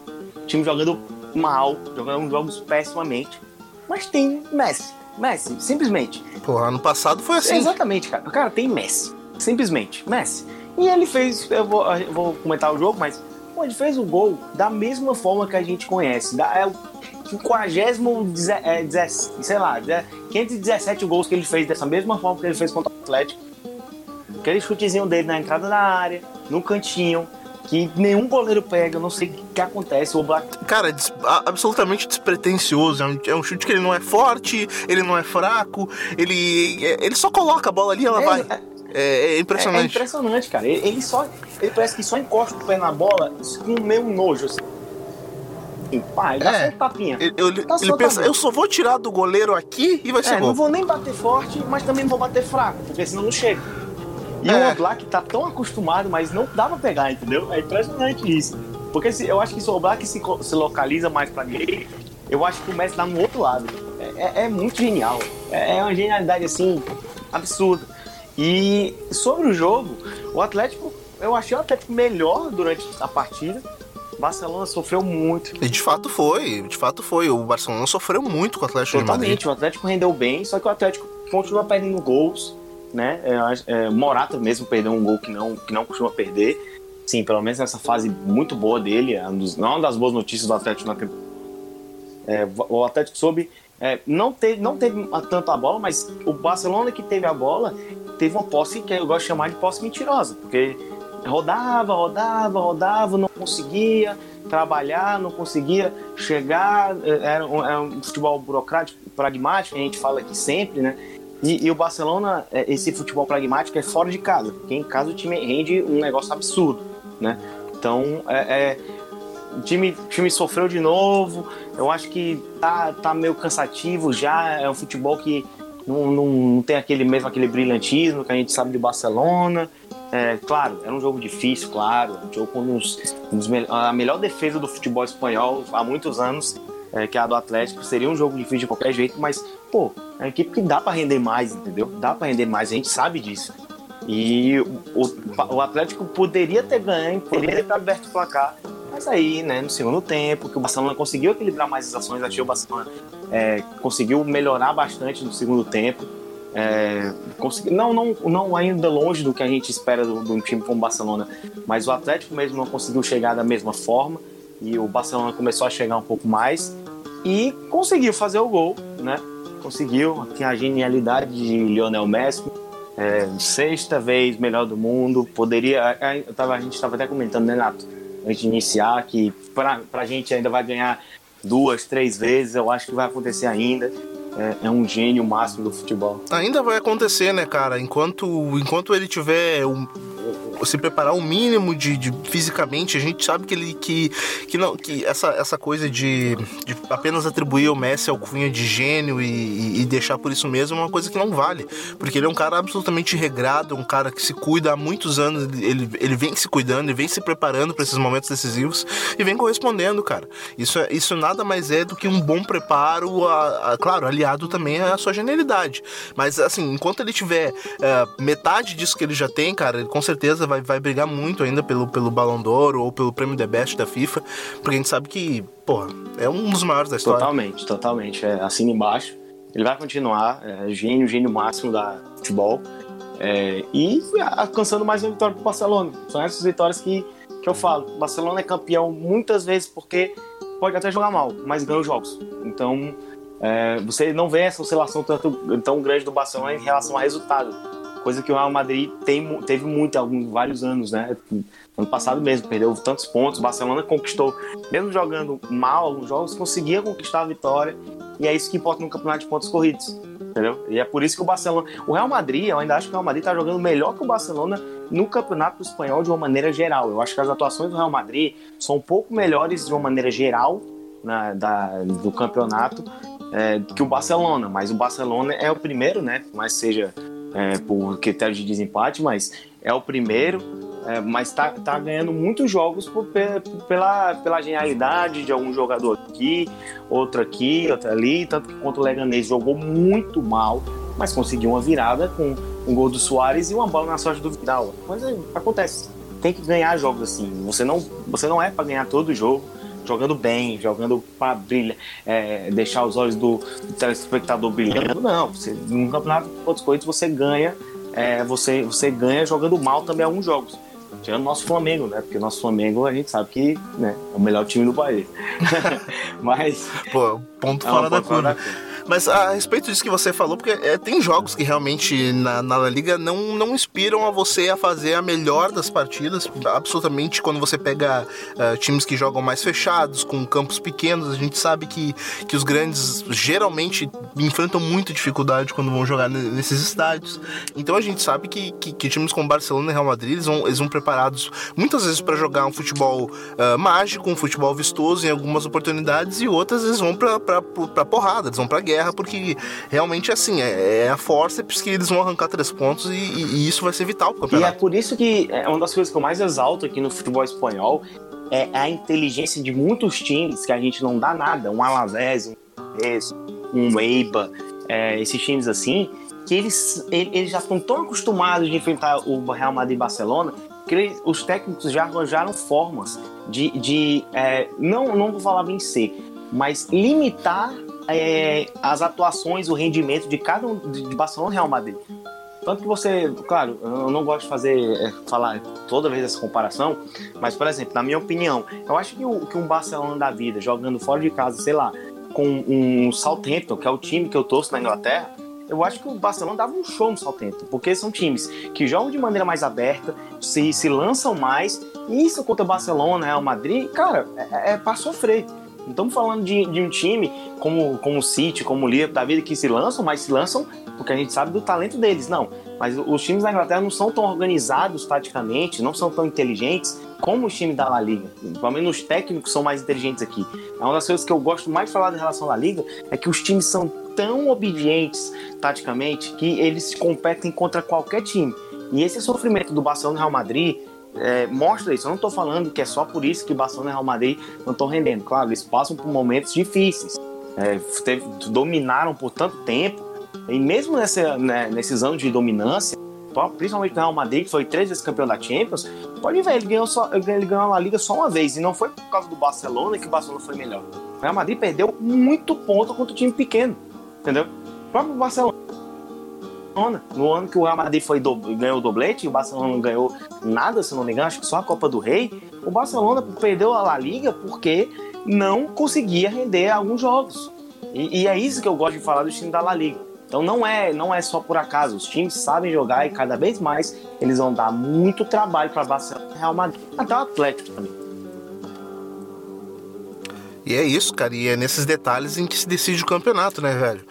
time jogando mal, jogando jogos pessimamente, mas tem Messi. Messi, simplesmente. Pô, ano passado foi assim. Exatamente, cara. Cara, tem Messi. Simplesmente, Messi. E ele fez, eu vou, eu vou comentar o jogo, mas pô, ele fez o gol da mesma forma que a gente conhece. Da, é o 50, é, sei lá, 517 gols que ele fez dessa mesma forma que ele fez contra o Atlético. Aquele chutezinho dele na entrada da área, no cantinho, que nenhum goleiro pega, eu não sei o que, acontece. O Black... Cara, des absolutamente despretensioso. É um, é um, chute que ele não é forte, ele não é fraco, ele, é, ele só coloca a bola ali e ela é, vai. É, é, é impressionante. É, impressionante, cara. Ele, ele, só. Ele parece que só encosta o pé na bola com meio nojo, assim. Pai, dá é, só um tapinha. Ele, ele, ele pensa, eu só vou tirar do goleiro aqui e vai ser é, gol. Não vou nem bater forte, mas também não vou bater fraco, porque senão não chega. E é. o Oblak tá tão acostumado, mas não dá pra pegar, entendeu? É impressionante isso. Porque se, eu acho que se o Oblak se, se localiza mais pra direita, eu acho que o Messi tá no outro lado. É, é, é muito genial. É, é, uma genialidade, assim, absurda. E sobre o jogo, o Atlético, eu achei o Atlético melhor durante a partida. Barcelona sofreu muito. E de fato foi, de fato foi. O Barcelona sofreu muito com o Atlético Totalmente, de Madrid. o Atlético rendeu bem, só que o Atlético continua perdendo gols né? É, é, Morata mesmo perdeu um gol que não, que não costuma perder. Sim, pelo menos nessa fase muito boa dele, é não é uma das boas notícias do Atlético na é, O Atlético soube é, não, teve, não teve tanto a bola, mas o Barcelona que teve a bola teve uma posse que eu gosto de chamar de posse mentirosa, porque rodava, rodava, rodava, não conseguia trabalhar, não conseguia chegar, é, era um, era um futebol burocrático, pragmático, a gente fala aqui sempre, né? E, e, o Barcelona, é, esse futebol pragmático é fora de casa, porque em casa o time rende um negócio absurdo, né? Então, é, é, o time, time sofreu de novo, eu acho que tá, tá meio cansativo já, é um futebol que não, não, não tem aquele mesmo aquele brilhantismo que a gente sabe de Barcelona. É, claro, era um jogo difícil, claro, um jogo com uns, uns, a melhor defesa do futebol espanhol há muitos anos, é, que é a do Atlético, seria um jogo difícil de qualquer jeito, mas, pô, é uma equipe que dá para render mais, entendeu? Dá para render mais, a gente sabe disso. E o, o Atlético poderia ter ganho, poderia ter aberto o placar, mas aí, né, no segundo tempo, que o Barcelona conseguiu equilibrar mais as ações, achei o Barcelona é, conseguiu melhorar bastante no segundo tempo. É, consegui, não, não, não ainda longe do que a gente espera de um time como o Barcelona, mas o Atlético mesmo não conseguiu chegar da mesma forma e o Barcelona começou a chegar um pouco mais e conseguiu fazer o gol, né? Conseguiu, a genialidade de Lionel Messi, é, sexta vez melhor do mundo, poderia, a, tava, a gente estava até comentando, né, Nato, antes de iniciar, que para a gente ainda vai ganhar duas, três vezes, eu acho que vai acontecer ainda. É, é, um gênio máximo do futebol. Ainda vai acontecer, né, cara? Enquanto, enquanto ele tiver um, se preparar o mínimo de, de, fisicamente, a gente sabe que ele que, que não que essa, essa coisa de, de apenas atribuir o Messi ao cunha de gênio e, e, deixar por isso mesmo é uma coisa que não vale, porque ele é um cara absolutamente regrado, um cara que se cuida há muitos anos, ele, ele vem se cuidando, ele vem se preparando para esses momentos decisivos e vem correspondendo, cara. Isso é, isso nada mais é do que um bom preparo, a, a, claro, aliado também à sua genialidade. Mas assim, enquanto ele tiver uh, metade disso que ele já tem, cara, ele com certeza vai, vai brigar muito ainda pelo, pelo Ballon d'Or ou pelo prêmio The Best da FIFA, porque a gente sabe que, porra, é um dos maiores da história. Totalmente, totalmente. É, assim embaixo. Ele vai continuar, é, gênio, gênio máximo da futebol. É, e alcançando mais uma vitória para o Barcelona. São essas vitórias que, que eu falo. O Barcelona é campeão muitas vezes porque pode até jogar mal, mas ganha os jogos. Então, é, você não vê essa oscilação tanto, tão grande do Barcelona em relação ao resultado. Coisa que o Real Madrid tem, teve muito, alguns, vários anos, né? Ano passado mesmo, perdeu tantos pontos. O Barcelona conquistou, mesmo jogando mal alguns jogos, conseguia conquistar a vitória. E é isso que importa no campeonato de pontos corridos. Entendeu? E é por isso que o Barcelona. O Real Madrid, eu ainda acho que o Real Madrid está jogando melhor que o Barcelona no campeonato espanhol de uma maneira geral. Eu acho que as atuações do Real Madrid são um pouco melhores de uma maneira geral na, da, do campeonato é, que o Barcelona, mas o Barcelona é o primeiro, né? Mas seja é, por critério de desempate, mas é o primeiro, é, mas tá, tá ganhando muitos jogos por, pela, pela genialidade de algum jogador aqui, outro aqui, outro ali, tanto que contra o Leganês jogou muito mal, mas conseguiu uma virada com um gol do Soares e uma bola na sorte do Vidal. Mas é, acontece. Tem que ganhar jogos assim. Você não, você não é para ganhar todo jogo jogando bem, jogando para brilhar, é, deixar os olhos do, do, telespectador brilhando. Não, você, no campeonato de pontos corridos você ganha, é, você, você ganha jogando mal também alguns jogos. Tirando o nosso Flamengo, né? Porque o nosso Flamengo a gente sabe que né, é o melhor time do país. (laughs) Mas. Pô, ponto é fora, da, ponto fora da curva. Mas a respeito disso que você falou, porque é, tem jogos que realmente na, na La Liga não, não inspiram a você a fazer a melhor das partidas. Absolutamente, quando você pega uh, times que jogam mais fechados, com campos pequenos, a gente sabe que, que os grandes geralmente enfrentam muita dificuldade quando vão jogar nesses estádios. Então a gente sabe que, que, que times como Barcelona e Real Madrid eles vão, eles vão preparados muitas vezes para jogar um futebol uh, mágico, um futebol vistoso em algumas oportunidades, e outras eles vão para porrada, eles vão para guerra guerra, porque realmente assim, é, é a força que eles vão arrancar três pontos e, e, isso vai ser vital pro campeonato. E é por isso que é uma das coisas que eu mais exalto aqui no futebol espanhol é a inteligência de muitos times que a gente não dá nada, um Alavés, um um Eiba, é, esses times assim, que eles, eles já estão tão acostumados de enfrentar o Real Madrid e Barcelona que eles, os técnicos já arranjaram formas de, de é, não, não vou falar vencer, mas limitar é, as atuaçes, o rendimento de cada um de Barcelona e Real Madrid. Tanto que você, claro, eu não gosto de fazer, é, falar toda vez essa comparação, mas, por exemplo, na minha opinião, eu acho que, o, que um Barcelona da vida, jogando fora de casa, sei lá, com um Southampton, que é o time que eu torço na Inglaterra, eu acho que o Barcelona dava um show no Southampton, porque são times que jogam de maneira mais aberta, se, se lançam mais, e isso contra o Barcelona, Real Madrid, cara, é, é para sofrer. Não estamos falando de, de, um time como, como o City, como o Liverpool da vida que se lançam, mas se lançam porque a gente sabe do talento deles. Não, mas os times da Inglaterra não são tão organizados taticamente, não são tão inteligentes como os times da La Liga. Pelo menos os técnicos são mais inteligentes aqui. É uma das coisas que eu gosto mais de falar em relação à Liga é que os times são tão obedientes taticamente que eles competem contra qualquer time. E esse sofrimento do Barcelona e Real Madrid é, mostra isso. Eu não estou falando que é só por isso que Barcelona e Real Madrid não estão rendendo. Claro, eles passam por momentos difíceis. É, teve, dominaram por tanto tempo. E mesmo nessa, né, nesses anos de dominância, principalmente no Real Madrid, que foi três vezes campeão da Champions, pode ver, ele ganhou, só, ele ganhou a Liga só uma vez. E não foi por causa do Barcelona que o Barcelona foi melhor. O Real Madrid perdeu muito ponto contra o time pequeno. Entendeu? O próprio Barcelona Barcelona. No ano que o Real Madrid foi do, ganhou o doblete, e o Barcelona não ganhou nada, se não me engano, acho que só a Copa do Rei. O Barcelona perdeu a La Liga porque não conseguia render alguns jogos. E, e é isso que eu gosto de falar do time da La Liga. Então não é, não é só por acaso. Os times sabem jogar e cada vez mais eles vão dar muito trabalho para Barcelona e Real Madrid. Até o Atlético também. E é isso, cara. E é nesses detalhes em que se decide o campeonato, né, velho?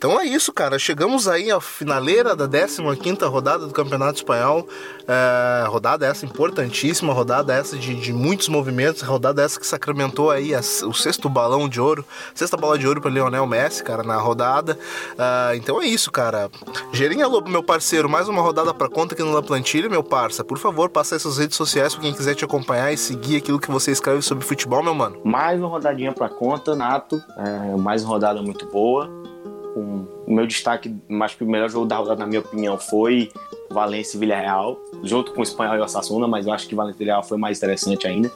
Então é isso, cara. Chegamos aí à finaleira da 15 rodada do Campeonato Espanhol. É, rodada essa importantíssima, rodada essa de, de, muitos movimentos, rodada essa que sacramentou aí a, o sexto balão de ouro, sexta bola de ouro para Lionel Messi, cara, na rodada. É, então é isso, cara. Gerinha Lobo, meu parceiro, mais uma rodada para conta aqui no La Plantilha, meu parça. Por favor, passa essas redes sociais para quem quiser te acompanhar e seguir aquilo que você escreve sobre futebol, meu mano. Mais uma rodadinha para conta, Nato. É, mais uma rodada muito boa o meu destaque, que o melhor jogo da rodada, na minha opinião, foi Valência e Villarreal, junto com o Espanhol e o Osasuna, mas eu acho que Valência e Villarreal foi mais interessante ainda.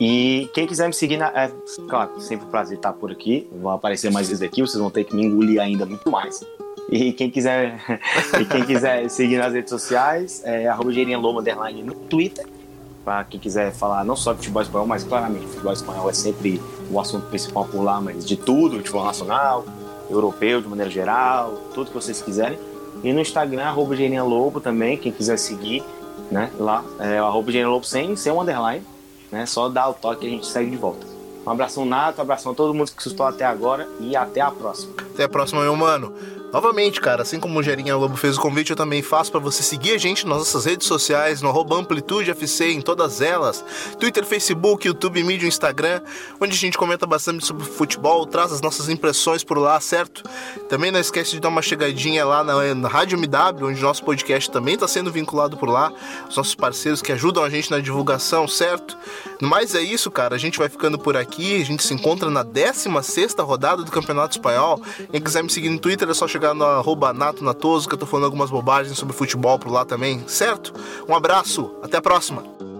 E quem quiser me seguir, na, é, claro, sempre um prazer estar por aqui. Vou aparecer mais vezes aqui, vocês vão ter que me engolir ainda muito mais. E quem quiser, (laughs) e quem quiser seguir nas redes sociais, é arroba no Twitter. Para quem quiser falar não só de futebol espanhol, mas claramente futebol espanhol é sempre o assunto principal por lá, mas de tudo, futebol nacional, europeu de maneira geral, tudo que vocês quiserem. E no Instagram, arroba Lobo também, quem quiser seguir, né? Lá, é arroba Lobo sem, sem um underline, né? Só dá o toque e a gente segue de volta. Um abração Nato, um abração a todo mundo que sustou até agora e até a próxima. Até a próxima, meu mano. Novamente, cara, assim como o Gerinha Lobo fez o convite, eu também faço para você seguir a gente nas nossas redes sociais, no arroba Amplitude FC, em todas elas. Twitter, Facebook, YouTube, Mídia, Instagram, onde a gente comenta bastante sobre futebol, traz as nossas impressões por lá, certo? Também não esquece de dar uma chegadinha lá na, na Rádio MW, onde nosso podcast também está sendo vinculado por lá. Os nossos parceiros que ajudam a gente na divulgação, certo? Mas é isso, cara. A gente vai ficando por aqui. A gente se encontra na 16 rodada do Campeonato Espanhol. Quem quiser me seguir no Twitter é só chegar no arroba Nato Natoso, que eu tô falando algumas bobagens sobre futebol por lá também, certo? Um abraço, até a próxima!